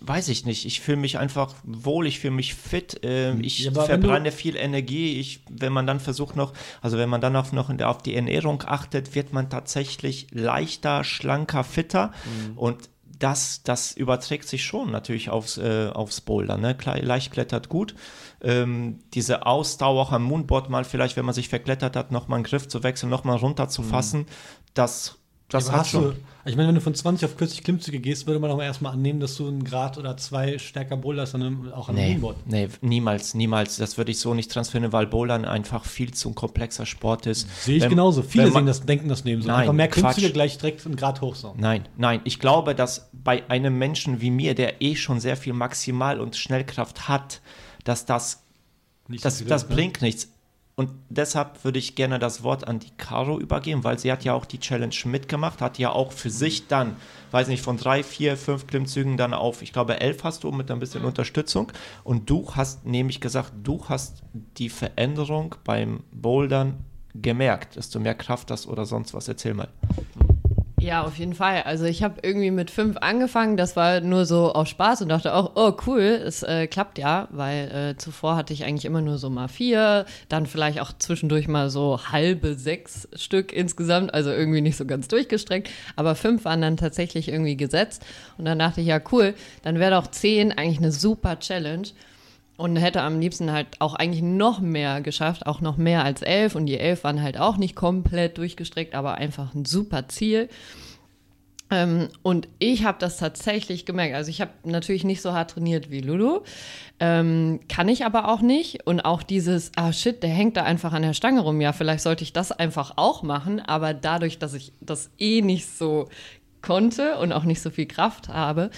weiß ich nicht. Ich fühle mich einfach wohl, ich fühle mich fit, ähm, ich Ja, verbrenne viel Energie. Ich, wenn man dann versucht noch, also wenn man dann auf, noch in der, auf die Ernährung achtet, wird man tatsächlich leichter, schlanker, fitter und das, das überträgt sich schon natürlich aufs, äh, aufs Boulder. Ne? Leicht klettert gut. Ähm, diese Ausdauer auch am Moonboard mal vielleicht, wenn man sich verklettert hat, nochmal einen Griff zu wechseln, nochmal runter zu fassen, das, das Aber hat hast schon. Du, ich meine, wenn du von 20 auf 40 Klimmzüge gehst, würde man auch erstmal annehmen, dass du einen Grad oder zwei stärker boulderst, dann auch an Nee, Moonboard. nee, niemals, niemals. Das würde ich so nicht transferieren, weil Bouldern einfach viel zu ein komplexer Sport ist. Sehe ich Wenn- genauso. Viele man- sehen das, denken das neben so. Nein, Einfach mehr Klimmzüge Quatsch. gleich direkt einen Grad hoch so. Nein, nein. Ich glaube, dass bei einem Menschen wie mir, der eh schon sehr viel Maximal- und Schnellkraft hat, dass das, Nicht das, das ne? bringt nichts. Und deshalb würde ich gerne das Wort an die Caro übergeben, weil sie hat ja auch die Challenge mitgemacht, hat ja auch für sich dann, weiß nicht, von drei, vier, fünf Klimmzügen dann auf, ich glaube, elf hast du mit ein bisschen Unterstützung. Und du hast nämlich gesagt, du hast die Veränderung beim Bouldern gemerkt, dass du mehr Kraft hast oder sonst was. Erzähl mal. Ja, auf jeden Fall. Also ich habe irgendwie mit fünf angefangen, das war nur so auf Spaß und dachte auch, oh cool, es äh, klappt ja, weil äh, zuvor hatte ich eigentlich immer nur so mal vier, dann vielleicht auch zwischendurch mal so halbe sechs Stück insgesamt, also irgendwie nicht so ganz durchgestreckt, aber fünf waren dann tatsächlich irgendwie gesetzt und dann dachte ich, ja cool, dann wäre doch zehn eigentlich eine super Challenge. Und hätte am liebsten halt auch eigentlich noch mehr geschafft, auch noch mehr als elf. Und die elf waren halt auch nicht komplett durchgestreckt, aber einfach ein super Ziel. Ähm, und ich habe das tatsächlich gemerkt. Also ich habe natürlich nicht so hart trainiert wie Lulu, ähm, kann ich aber auch nicht. Und auch dieses, ah shit, der hängt da einfach an der Stange rum. Ja, vielleicht sollte ich das einfach auch machen. Aber dadurch, dass ich das eh nicht so konnte und auch nicht so viel Kraft habe,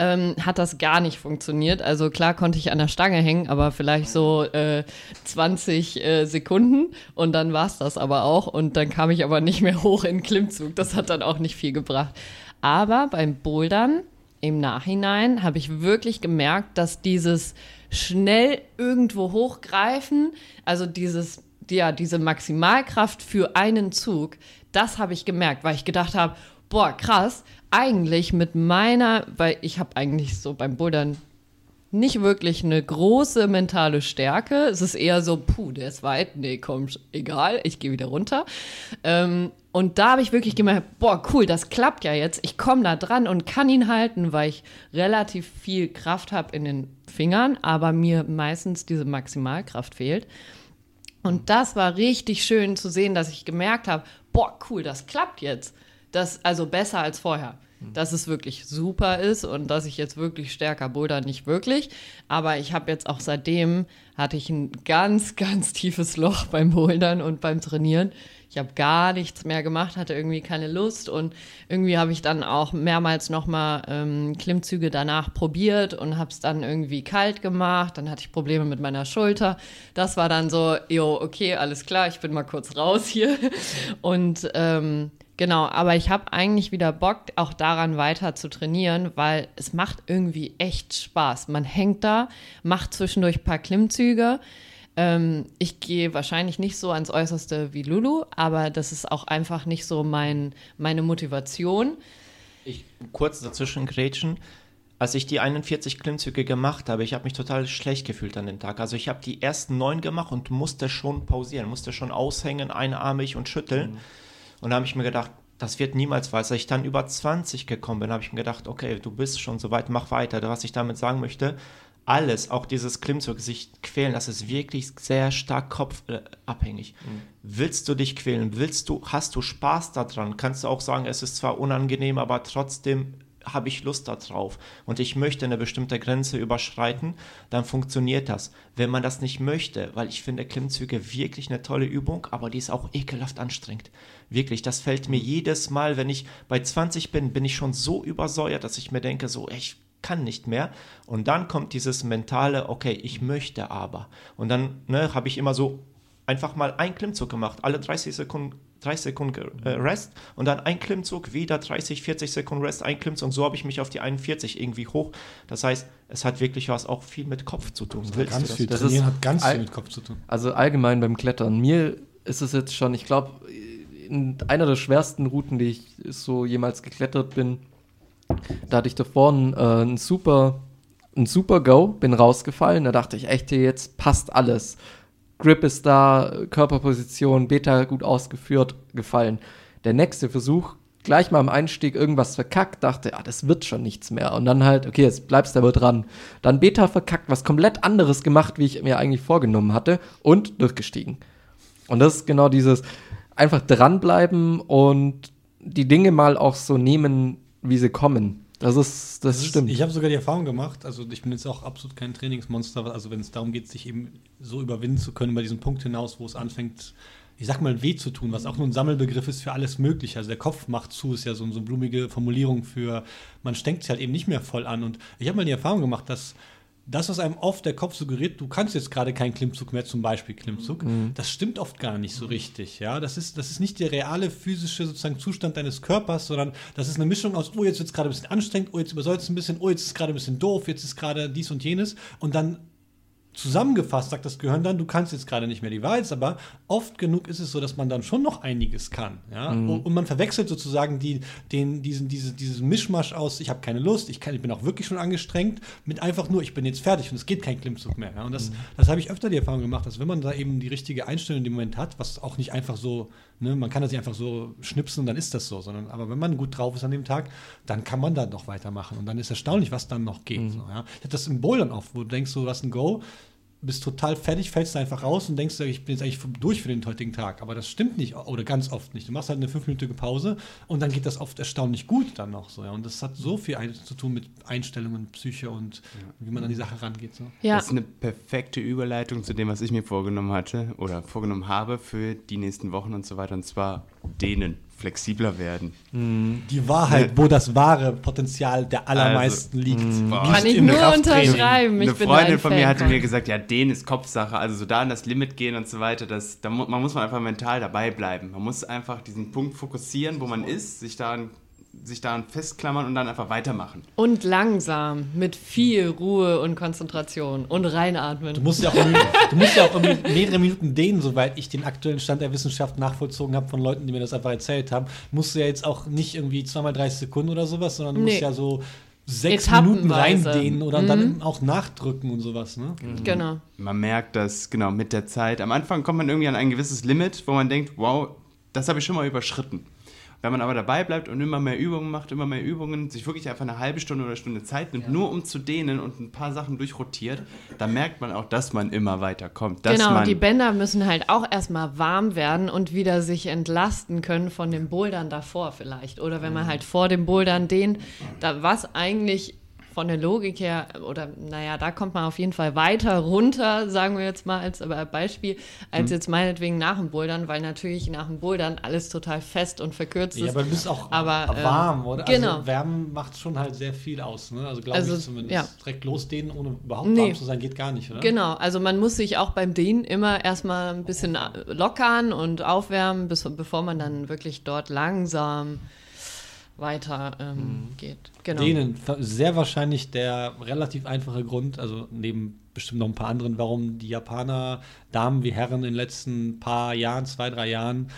ähm, hat das gar nicht funktioniert. Also klar konnte ich an der Stange hängen, aber vielleicht so äh, 20 äh, Sekunden und dann war es das aber auch. Und dann kam ich aber nicht mehr <laughs> hoch in Klimmzug. Das hat dann auch nicht viel gebracht. Aber beim Bouldern im Nachhinein habe ich wirklich gemerkt, dass dieses schnell irgendwo hochgreifen, also dieses ja, diese Maximalkraft für einen Zug, das habe ich gemerkt, weil ich gedacht habe, boah, krass, eigentlich mit meiner, weil ich habe eigentlich so beim Bouldern nicht wirklich eine große mentale Stärke. Es ist eher so, puh, der ist weit, nee, komm, egal, ich gehe wieder runter. Ähm, und da habe ich wirklich gemerkt, boah, cool, das klappt ja jetzt. Ich komme da dran und kann ihn halten, weil ich relativ viel Kraft habe in den Fingern, aber mir meistens diese Maximalkraft fehlt. Und das war richtig schön zu sehen, dass ich gemerkt habe, boah, cool, das klappt jetzt. Das, also besser als vorher. Hm. Dass es wirklich super ist und dass ich jetzt wirklich stärker boulder, nicht wirklich. Aber ich habe jetzt auch seitdem, hatte ich ein ganz, <laughs> ganz tiefes Loch beim Bouldern und beim Trainieren. Ich habe gar nichts mehr gemacht, hatte irgendwie keine Lust und irgendwie habe ich dann auch mehrmals nochmal ähm, Klimmzüge danach probiert und habe es dann irgendwie kalt gemacht. Dann hatte ich Probleme mit meiner Schulter. Das war dann so, jo, okay, alles klar, ich bin mal kurz raus hier. <laughs> Und ähm, Genau, aber ich habe eigentlich wieder Bock, auch daran weiter zu trainieren, weil es macht irgendwie echt Spaß. Man hängt da, macht zwischendurch ein paar Klimmzüge. Ähm, ich gehe wahrscheinlich nicht so ans Äußerste wie Lulu, aber das ist auch einfach nicht so mein, meine Motivation. Ich kurz dazwischen grätschen. Als ich die 41 Klimmzüge gemacht habe, ich habe mich total schlecht gefühlt an dem Tag. Also ich habe die ersten neun gemacht und musste schon pausieren, musste schon aushängen, einarmig und schütteln. Mhm. Und da habe ich mir gedacht, das wird niemals was. Als ich dann über 20 gekommen bin, habe ich mir gedacht, okay, du bist schon so weit, mach weiter. Was ich damit sagen möchte, alles, auch dieses Klimmzug, sich quälen, das ist wirklich sehr stark kopfabhängig. Mhm. Willst du dich quälen? Willst du, hast du Spaß daran? Kannst du auch sagen, es ist zwar unangenehm, aber trotzdem habe ich Lust darauf und ich möchte eine bestimmte Grenze überschreiten, dann funktioniert das. Wenn man das nicht möchte, weil ich finde Klimmzüge wirklich eine tolle Übung, aber die ist auch ekelhaft anstrengend. Wirklich, das fällt mir jedes Mal, wenn ich bei 20 bin, bin ich schon so übersäuert, dass ich mir denke, so, ich kann nicht mehr. Und dann kommt dieses mentale, okay, ich möchte aber. Und dann ne, habe ich immer so einfach mal einen Klimmzug gemacht, alle 30 Sekunden 30 Sekunden äh, Rest und dann ein Klimmzug, wieder 30, 40 Sekunden Rest, ein Klimmzug und so habe ich mich auf die 41 irgendwie hoch. Das heißt, es hat wirklich was auch viel mit Kopf zu tun. Willst ganz viel das Trainieren hat ganz viel mit Kopf zu tun. Also allgemein beim Klettern. Mir ist es jetzt schon, ich glaube, in einer der schwersten Routen, die ich so jemals geklettert bin, da hatte ich davor einen, äh, einen super ein super Go, bin rausgefallen, da dachte ich echt, jetzt passt alles. Grip ist da, Körperposition, Beta gut ausgeführt, gefallen. Der nächste Versuch, gleich mal am Einstieg irgendwas verkackt, dachte, ah, das wird schon nichts mehr. Und dann halt, okay, jetzt bleibst du aber dran. Dann Beta verkackt, was komplett anderes gemacht, wie ich mir eigentlich vorgenommen hatte und durchgestiegen. Und das ist genau dieses einfach dranbleiben und die Dinge mal auch so nehmen, wie sie kommen. Das ist, das, das stimmt. Ist, ich habe sogar die Erfahrung gemacht, also ich bin jetzt auch absolut kein Trainingsmonster, also wenn es darum geht, sich eben so überwinden zu können, über diesen Punkt hinaus, wo es anfängt, ich sag mal, weh zu tun, was auch nur ein Sammelbegriff ist für alles Mögliche. Also der Kopf macht zu, ist ja so, so eine blumige Formulierung für, man steckt sich halt eben nicht mehr voll an. Und ich habe mal die Erfahrung gemacht, dass das, was einem oft der Kopf suggeriert, du kannst jetzt gerade keinen Klimmzug mehr, zum Beispiel Klimmzug, mhm. das stimmt oft gar nicht so richtig. Ja, das ist, das ist nicht der reale physische sozusagen Zustand deines Körpers, sondern das ist eine Mischung aus, oh, jetzt wird es gerade ein bisschen anstrengend, oh, jetzt übersäuert es ein bisschen, oh, jetzt ist gerade ein bisschen doof, jetzt ist gerade dies und jenes. Und dann zusammengefasst sagt das Gehirn dann, du kannst jetzt gerade nicht mehr die Wahrheit, aber oft genug ist es so, dass man dann schon noch einiges kann. Ja? Mhm. Und, man verwechselt sozusagen die, den, diesen, diese, diesen Mischmasch aus, ich habe keine Lust, ich, kann, ich bin auch wirklich schon angestrengt, mit einfach nur, ich bin jetzt fertig und es geht kein Klimmzug mehr. Ja? Und das, mhm. das habe ich öfter die Erfahrung gemacht, dass wenn man da eben die richtige Einstellung in dem Moment hat, was auch nicht einfach so, ne, man kann das nicht einfach so schnipsen und dann ist das so, sondern aber wenn man gut drauf ist an dem Tag, dann kann man da noch weitermachen und dann ist erstaunlich, was dann noch geht. Mhm. So, ja? Ich hatte das im Bouldern oft, wo du denkst, so, du hast ein Go, bist total fertig, fällst einfach raus und denkst, ich bin jetzt eigentlich durch für den heutigen Tag. Aber das stimmt nicht oder ganz oft nicht. Du machst halt eine fünfminütige Pause und dann geht das oft erstaunlich gut dann noch so. Ja. Und das hat so viel zu tun mit Einstellungen, Psyche und ja. wie man an die Sache rangeht. So. Ja. Das ist eine perfekte Überleitung zu dem, was ich mir vorgenommen hatte oder vorgenommen habe für die nächsten Wochen und so weiter. Und zwar denen flexibler werden. Mhm. Die Wahrheit, wo das wahre Potenzial der allermeisten also, liegt. Mh. Kann ich nur unterschreiben. Ich Eine Freundin von mir hatte mir gesagt, ja, den ist Kopfsache, also so da an das Limit gehen und so weiter, das, da mu man muss man einfach mental dabei bleiben. Man muss einfach diesen Punkt fokussieren, wo man ist, sich daran sich daran festklammern und dann einfach weitermachen. Und langsam, mit viel Ruhe und Konzentration und reinatmen. Du musst ja auch, du musst ja auch mehrere Minuten dehnen, soweit ich den aktuellen Stand der Wissenschaft nachvollzogen habe von Leuten, die mir das einfach erzählt haben. Musst du ja jetzt auch nicht irgendwie zweimal 30 Sekunden oder sowas, sondern du nee. musst ja so sechs Minuten reindehnen oder mhm. dann auch nachdrücken und sowas. Ne? Mhm. Genau. Man merkt das, genau, mit der Zeit. Am Anfang kommt man irgendwie an ein gewisses Limit, wo man denkt, wow, das habe ich schon mal überschritten. Wenn man aber dabei bleibt und immer mehr Übungen macht, immer mehr Übungen, sich wirklich einfach eine halbe Stunde oder Stunde Zeit nimmt, ja. nur um zu dehnen und ein paar Sachen durchrotiert, dann merkt man auch, dass man immer weiterkommt. Genau, die Bänder müssen halt auch erstmal warm werden und wieder sich entlasten können von den Bouldern davor vielleicht. Oder wenn man mhm. halt vor dem Bouldern dehnt, da was eigentlich von der Logik her, oder naja, da kommt man auf jeden Fall weiter runter, sagen wir jetzt mal als Beispiel, als hm. jetzt meinetwegen nach dem Bouldern, weil natürlich nach dem Bouldern alles total fest und verkürzt ist. Ja, aber du bist auch aber, ähm, warm, oder? Also genau. Also Wärmen macht schon halt sehr viel aus, ne? Also glaube also, ich zumindest. Ja. Direkt losdehnen, ohne überhaupt nee. warm zu sein, geht gar nicht, oder? Genau, also man muss sich auch beim Dehnen immer erstmal ein bisschen lockern und aufwärmen, bis, bevor man dann wirklich dort langsam weiter ähm, mhm. geht. Genau. Denen sehr wahrscheinlich der relativ einfache Grund, also neben bestimmt noch ein paar anderen, warum die Japaner, Damen wie Herren in den letzten paar Jahren, zwei, drei Jahren,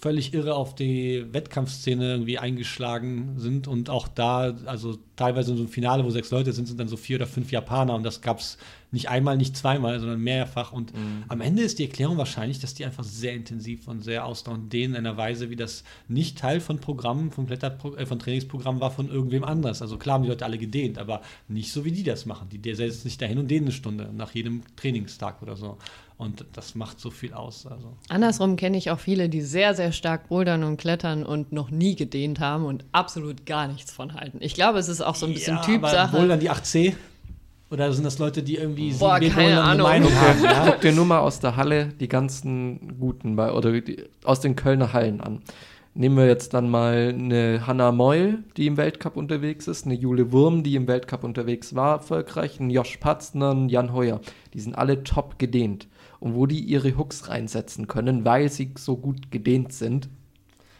völlig irre auf die Wettkampfszene irgendwie eingeschlagen sind und auch da, also teilweise in so einem Finale, wo sechs Leute sind, sind dann so vier oder fünf Japaner und das gab es nicht einmal, nicht zweimal, sondern mehrfach. Und mhm. am Ende ist die Erklärung wahrscheinlich, dass die einfach sehr intensiv und sehr ausdauernd dehnen in einer Weise, wie das nicht Teil von Programmen, von, Kletterpro äh, von Trainingsprogrammen war von irgendwem anders. Also klar haben die Leute alle gedehnt, aber nicht so, wie die das machen. Die, setzen sich dahin und dehnen eine Stunde nach jedem Trainingstag oder so. Und das macht so viel aus. Also. Andersrum kenne ich auch viele, die sehr, sehr stark bouldern und klettern und noch nie gedehnt haben und absolut gar nichts von halten. Ich glaube, es ist auch so ein bisschen ja, Typsache. Bouldern die 8C? Oder sind das Leute, die irgendwie Boah, keine Ahnung. Meinung haben? Ja? Guck dir nur mal aus der Halle die ganzen guten bei, oder die, aus den Kölner Hallen an. Nehmen wir jetzt dann mal eine Hanna Meul, die im Weltcup unterwegs ist, eine Jule Wurm, die im Weltcup unterwegs war, erfolgreich, ein Josh Patzner, ein Jan Heuer. Die sind alle top gedehnt. Und wo die ihre Hooks reinsetzen können, weil sie so gut gedehnt sind,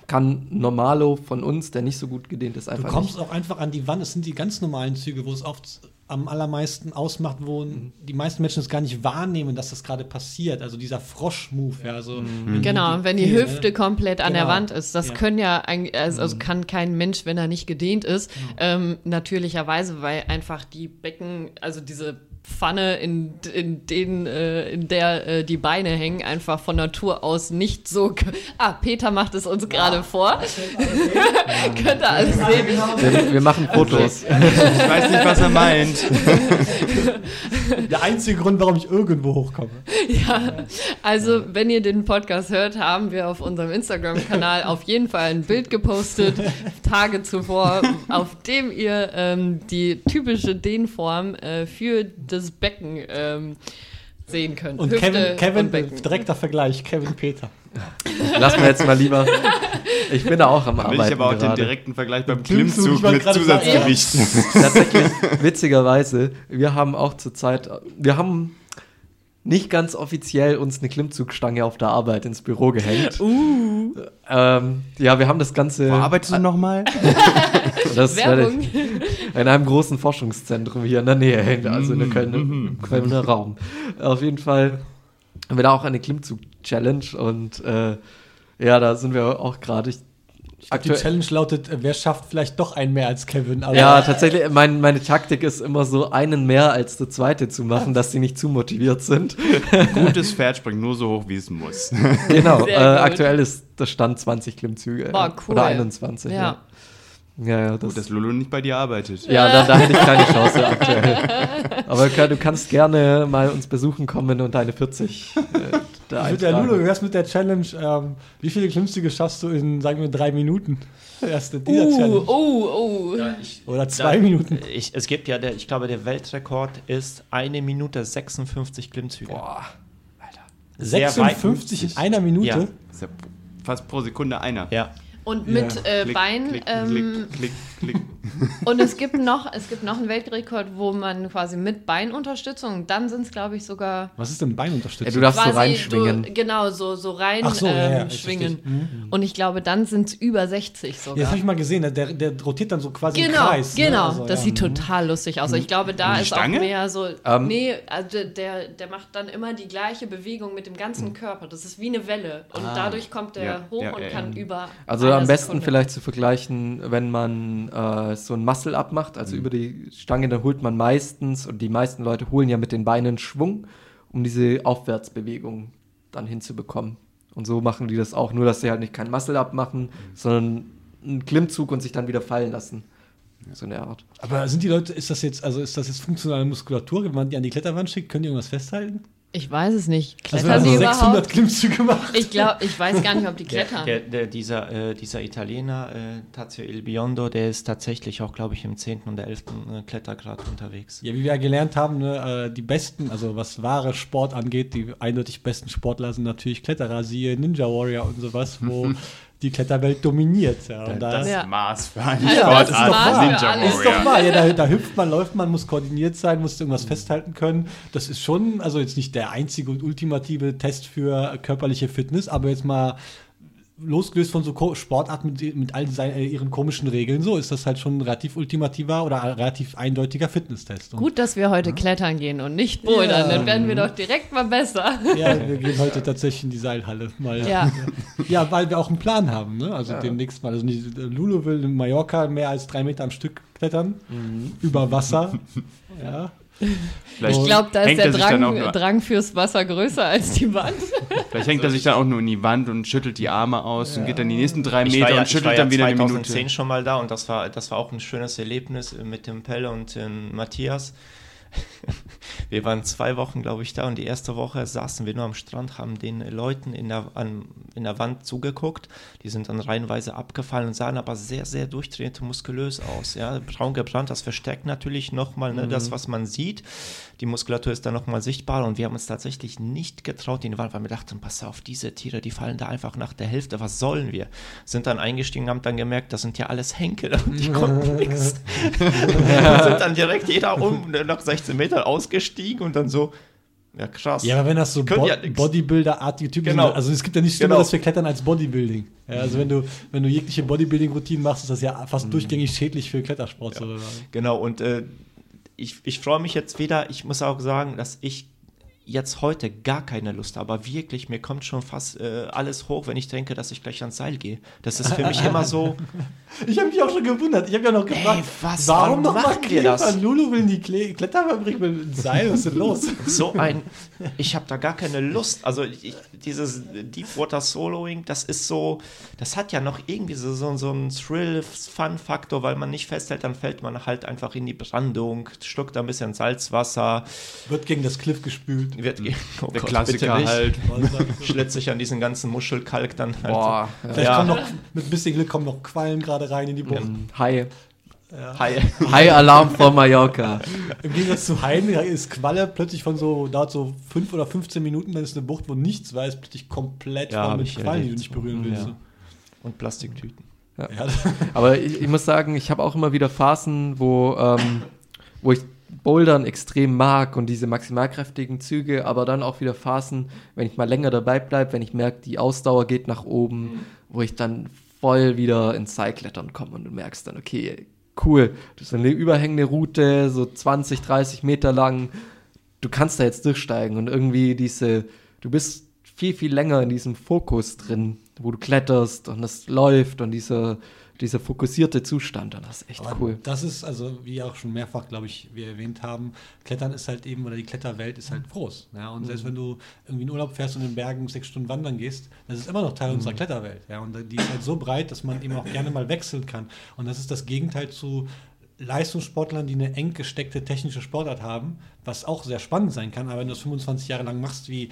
kann Normalo von uns, der nicht so gut gedehnt ist, einfach. Du kommst nicht. auch einfach an die Wand. Es sind die ganz normalen Züge, wo es oft am allermeisten ausmacht, wo mhm. die meisten Menschen es gar nicht wahrnehmen, dass das gerade passiert. Also dieser Frosch-Move, ja. Also mhm. Genau, wenn die Gehen, Hüfte ne? komplett an genau. der Wand ist. Das ja. können ja eigentlich, also, also, kann kein Mensch, wenn er nicht gedehnt ist, mhm. ähm, natürlicherweise, weil einfach die Becken, also diese Pfanne, in, in, den, äh, in der äh, die Beine hängen, einfach von Natur aus nicht so. Ah, Peter macht es uns ja. gerade vor. <laughs> Könnt ihr alles sehen. Wir, wir, machen Fotos. ich weiß nicht, was er meint. <laughs> Der einzige Grund, warum ich irgendwo hochkomme. Ja, also wenn ihr den Podcast hört, haben wir auf unserem Instagram-Kanal auf jeden Fall ein Bild gepostet, Tage zuvor, auf dem ihr ähm, die typische Dehnform äh, für das Becken ähm, sehen könnt. Und Hüfte Kevin, Kevin und direkter Vergleich, Kevin Peter. Lassen wir jetzt mal lieber. Ich bin da auch am Arbeiten. Ich aber auch gerade. den direkten Vergleich beim Klimmzug, Klimmzug mit Zusatzgewicht. Tatsächlich, witzigerweise, wir haben auch zurzeit, wir haben nicht ganz offiziell uns eine Klimmzugstange auf der Arbeit ins Büro gehängt. Uh. Ähm, ja, wir haben das Ganze. Wo arbeitest du nochmal? das Werbung. In einem großen Forschungszentrum hier in der Nähe, also in der Kölner, -hmm. Kölner Raum. Auf jeden Fall haben wir da auch eine Klimmzug-Challenge und äh, ja, da sind wir auch gerade. Die Challenge lautet, wer schafft vielleicht doch einen mehr als Kevin. ja, tatsächlich, mein, meine Taktik ist immer so, einen mehr als der zweite zu machen, dass sie nicht zu motiviert sind. <laughs> Gutes Pferd springt nur so hoch, wie es muss. Genau, äh, aktuell ist der Stand 20 Klimmzüge. Boah, cool. Oder 21. Ja. Ja, ja, Gut, dass Lulu nicht bei dir arbeitet. Ja, da, da hätte ich keine Chance aktuell. Aber du kannst gerne mal uns besuchen kommen und deine 40 äh, da Mit der. Lulu, du wärst mit der Challenge, ähm, wie viele Klimmzüge schaffst du in, sagen wir, drei Minuten? <laughs> Erste dieser Uh, Challenge. oh, oh. Oder zwei Minuten. Ich, es gibt ja, der, ich glaube, der Weltrekord ist eine Minute 56 Klimmzüge. Boah. Sehr weit- 56 in einer Minute? Ja. Das ist ja fast pro Sekunde einer. Ja. Und mit Ja. äh, Klick, Bein. klick, ähm, klick, klick, klick. Und es gibt noch, es gibt noch einen Weltrekord, wo man quasi mit Beinunterstützung, dann sind es, glaube ich, sogar Was ist denn Beinunterstützung? Ja, du darfst so quasi reinschwingen. Du, genau, so, so rein so, ja, ja, ähm, schwingen. Mhm. Und ich glaube, dann sind es über 60 Ja, das sogar. habe ich mal gesehen, der, der rotiert dann so quasi im Genau, Kreis. ne? genau. Also, das ja. sieht total lustig aus. Ich glaube, da ist Stange? auch mehr so. Ähm, nee, also der, der macht dann immer die gleiche Bewegung mit dem ganzen Körper. Das ist wie eine Welle. Und Ah. dadurch kommt der Ja, hoch ja, und ja, kann ja. über. Also eine am besten Sekunde. vielleicht zu vergleichen, wenn man äh, so ein Muscle-Up macht, also über die Stange, dann holt man meistens, und die meisten Leute holen ja mit den Beinen Schwung, um diese Aufwärtsbewegung dann hinzubekommen. Und so machen die das auch, nur dass sie halt nicht kein Muscle-Up machen, sondern einen Klimmzug und sich dann wieder fallen lassen. So eine Art. Aber sind die Leute, ist das jetzt, also ist das jetzt funktionale Muskulatur, wenn man die an die Kletterwand schickt, können die irgendwas festhalten? Ich weiß es nicht. Also Klettern wenn die man so 600 überhaupt? Klimmzüge macht. Ich glaube, ich weiß gar nicht, ob die <laughs> Der, klettern. der, der, dieser, äh, dieser Italiener, äh, Tazio Il Biondo, der ist tatsächlich auch, glaube ich, im 10. oder 11. Äh, Klettergrad unterwegs. Ja, wie wir ja gelernt haben, ne, äh, die besten, also was wahre Sport angeht, die eindeutig besten Sportler sind natürlich Kletterer, siehe Ninja Warrior und sowas, wo <laughs> die Kletterwelt dominiert. Ja, und da, Das Ja. Maß für eine Ja, das Sportart. Für Ninja alles. ist doch Warrior. wahr, ja, da, da hüpft man, läuft man, muss koordiniert sein, muss irgendwas festhalten können. Das ist schon, also jetzt nicht der einzige und ultimative Test für körperliche Fitness, aber jetzt mal losgelöst von so Ko- Sportarten mit, mit all seinen, äh, ihren komischen Regeln, so ist das halt schon ein relativ ultimativer oder relativ eindeutiger Fitnesstest. Und Gut, dass wir heute klettern gehen und nicht bouldern. Ja. Dann werden wir doch direkt mal besser. Ja, wir gehen heute tatsächlich in die Seilhalle. Mal. Ja. <laughs> Ja, weil wir auch einen Plan haben. Ne? Also demnächst mal. Also nicht, Lulu will in Mallorca mehr als drei Meter am Stück klettern. Über Wasser. <laughs> ja. <laughs> Vielleicht Ich glaube, da ist der er Drang, nur, Drang fürs Wasser größer als die Wand. Vielleicht hängt er sich dann auch nur in die Wand und schüttelt die Arme aus und geht dann die nächsten drei Ich Meter war ja, und ich war schüttelt ja dann wieder eine 2010 Minute. schon mal da und das war, das war auch ein schönes Erlebnis äh, mit dem Pelle und dem Matthias. <laughs> Wir waren zwei Wochen, glaube ich, da und die erste Woche saßen wir nur am Strand, haben den Leuten in der, an, in der Wand zugeguckt. Die sind dann reihenweise abgefallen und sahen aber sehr, sehr durchtrainiert und muskulös aus. Ja, braun gebrannt, das verstärkt natürlich nochmal ne, das, was man sieht. Die Muskulatur ist dann nochmal sichtbar und wir haben uns tatsächlich nicht getraut in die Wand, weil wir dachten, pass auf, diese Tiere, die fallen da einfach nach der Hälfte, was sollen wir? Sind dann eingestiegen, haben dann gemerkt, das sind ja alles Henkel und <laughs> die konnten <laughs> nichts. <laughs> Sind dann direkt jeder um ne, nach 16 Metern ausgestiegen und dann so, ja krass. Ja, aber wenn das so Bo ja. Bodybuilder-artige Typen Genau. sind, also es gibt ja nichts Schlimmeres Genau. für Klettern als Bodybuilding. Ja, also wenn du, wenn du jegliche Bodybuilding-Routinen machst, ist das ja fast durchgängig schädlich für Klettersport. So. Genau, und äh, ich, ich freue mich jetzt wieder. Ich muss auch sagen, dass ich jetzt heute gar keine Lust aber wirklich, mir kommt schon fast äh, alles hoch, wenn ich denke, dass ich gleich ans Seil gehe. Das ist für mich immer so, <laughs> Ich habe mich auch schon gewundert. Ich habe ja noch gefragt, Ey, was, warum warum noch machen wir das? Lulu will in die Kle Kletterfabrik mit dem Seil. Was ist denn los? <laughs> so ein, ich habe da gar keine Lust. Also ich, dieses Deepwater Soloing, das ist so, das hat ja noch irgendwie so, so, so einen Thrill-Fun-Faktor, weil man nicht festhält, dann fällt man halt einfach in die Brandung, schluckt da ein bisschen Salzwasser, Wird gegen das Cliff gespült. Wird, oh Der Gott, Klassiker halt. schlitzt sich an diesen ganzen Muschelkalk dann halt. Boah, Vielleicht Ja. kommen noch, mit ein bisschen Glück kommen noch Quallen gerade rein in die Bucht. High, Hi. High Alarm von Mallorca. Im Gegensatz zu Haien ist Qualle plötzlich von so, dauert so 5 oder 15 Minuten, dann ist eine Bucht, wo nichts war, ist plötzlich komplett Ja, mit Quallen, die du nicht berühren willst. Ja. Und Plastiktüten. Ja. <laughs> Aber ich, ich muss sagen, ich habe auch immer wieder Phasen, wo, ähm, wo ich Bouldern extrem mag und diese maximalkräftigen Züge, aber dann auch wieder Phasen, wenn ich mal länger dabei bleibe, wenn ich merke, die Ausdauer geht nach oben, wo ich dann voll wieder ins Seilklettern komme und du merkst dann, okay, cool, das ist eine überhängende Route, so 20, 30 Meter lang, du kannst da jetzt durchsteigen und irgendwie diese, du bist viel, viel länger in diesem Fokus drin, wo du kletterst und es läuft und dieser dieser fokussierte Zustand. Und das ist echt Aber cool. Das ist, also wie auch schon mehrfach, glaube ich, wir erwähnt haben, Klettern ist halt eben, oder die Kletterwelt ist halt groß. Ja? Und selbst wenn du irgendwie in Urlaub fährst und in den Bergen sechs Stunden wandern gehst, das ist immer noch Teil unserer Kletterwelt. Ja? Und die ist halt so breit, dass man eben auch gerne mal wechseln kann. Und das ist das Gegenteil zu Leistungssportlern, die eine eng gesteckte technische Sportart haben, was auch sehr spannend sein kann, aber wenn du das 25 Jahre lang machst, wie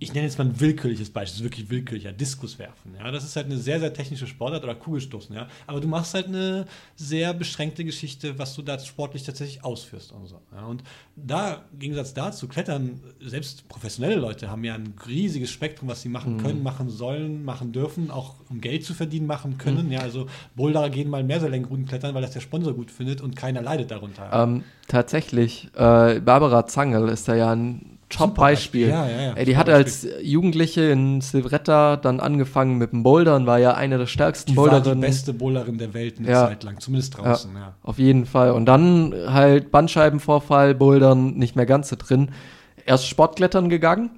ich nenne jetzt mal ein willkürliches Beispiel, das ist wirklich willkürlicher, Diskus werfen. Ja, das ist halt eine sehr, sehr technische Sportart oder Kugelstoßen, ja. Aber du machst halt eine sehr beschränkte Geschichte, was du da sportlich tatsächlich ausführst und so. Ja. Und da, im Gegensatz dazu, Klettern, selbst professionelle Leute haben ja ein riesiges Spektrum, was sie machen können, machen sollen, machen dürfen, auch um Geld zu verdienen, machen können. Ja, also Boulderer gehen mal Mehrseelengruten klettern, weil das der Sponsor gut findet und keiner leidet darunter. Ähm, tatsächlich, äh, Barbara Zangel ist da ja ein Top-Beispiel. Ja, ja, ja. Ey, die hat als Jugendliche in Silvretta dann angefangen mit dem Bouldern, war ja eine der stärksten die war die Boulderinnen. beste Bowlerin der Welt eine Ja. Zeit lang, zumindest draußen, ja. Auf jeden Fall. Und dann halt Bandscheibenvorfall, Bouldern, nicht mehr ganz so drin. Erst Sportklettern gegangen.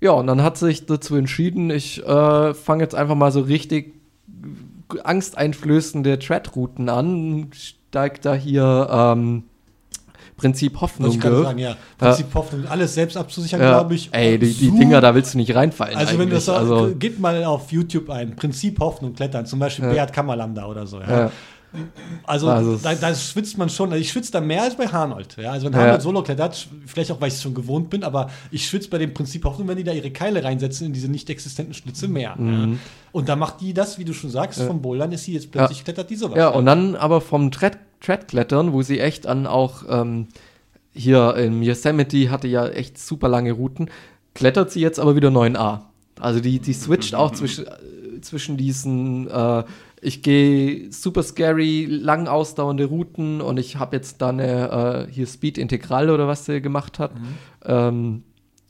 Ja, und dann hat sich dazu entschieden, ich äh, fange jetzt einfach mal so richtig angsteinflößende Treadrouten an, steig da hier ähm, Prinzip Hoffnung. ich durch. sagen, ja. Prinzip Hoffnung, alles selbst abzusichern, Ja. glaube ich. Ey, die, die. Dinger, da willst du nicht reinfallen. Also wenn du das also, gib mal auf YouTube ein, Prinzip Hoffnung klettern, zum Beispiel Ja. Beat Kammerlander oder so. Ja. ja. Also, Also da, da schwitzt man schon, also ich schwitze da mehr als bei Harnold. Ja. Also wenn Ja. Harnold Solo klettert, vielleicht auch, weil ich es schon gewohnt bin, aber ich schwitze bei dem Prinzip Hoffnung, wenn die da ihre Keile reinsetzen in diese nicht existenten Schlitze mehr. Ja. Und da macht die das, wie du schon sagst, vom Bouldern ist sie jetzt plötzlich klettert die sowas. Ja, und dann aber vom Tread- Treadklettern, wo sie echt an auch ähm, hier im Yosemite hatte ja echt super lange Routen, klettert sie jetzt aber wieder 9a. Also die, die switcht auch zwischen, äh, zwischen diesen, äh, ich gehe super scary, lang ausdauernde Routen und ich habe jetzt dann äh, hier Speed Integral oder was sie gemacht hat. Ähm,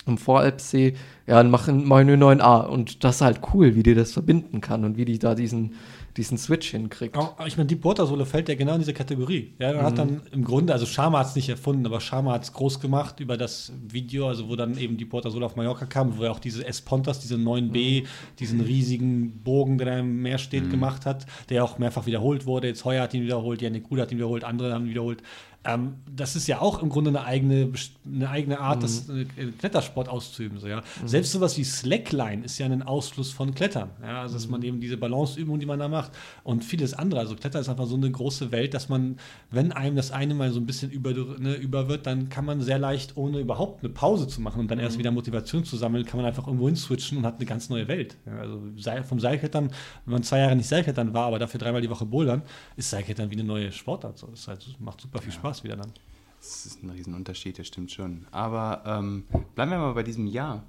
im Voralpsee, ja, dann machen nur 9a. Und das ist halt cool, wie die das verbinden kann und wie die da diesen, diesen Switch hinkriegt. Auch, ich meine, Water Solo fällt ja genau in diese Kategorie. Ja, man Mhm. hat dann im Grunde, also Sharma hat es nicht erfunden, aber Sharma hat es groß gemacht über das Video, also wo dann eben Water Solo auf Mallorca kam, wo er auch diese Espontas, diese 9B, Mhm. diesen riesigen Bogen, der da im Meer steht, gemacht hat, der auch mehrfach wiederholt wurde. Jetzt Heuer hat ihn wiederholt, Janik Gude hat ihn wiederholt, andere haben ihn wiederholt. Ähm, das ist ja auch im Grunde eine eigene, eine eigene Art, das Mhm. äh, Klettersport auszuüben. So, ja. Selbst sowas wie Slackline ist ja ein Ausfluss von Klettern. Ja. Also, dass man Mhm. eben diese Balanceübung, die man da macht und vieles andere. Also, Klettern ist einfach so eine große Welt, dass man, wenn einem das eine mal so ein bisschen über, ne, über wird, dann kann man sehr leicht, ohne überhaupt eine Pause zu machen und dann Mhm. erst wieder Motivation zu sammeln, kann man einfach irgendwo hinswitchen und hat eine ganz neue Welt. Ja, also, vom Seilklettern, wenn man zwei Jahre nicht Seilklettern war, aber dafür dreimal die Woche bouldern, ist Seilklettern wie eine neue Sportart. So. Das halt, macht super viel Spaß wieder dann. Das ist ein Riesenunterschied, das stimmt schon. Aber ähm, bleiben wir mal bei diesem Jahr.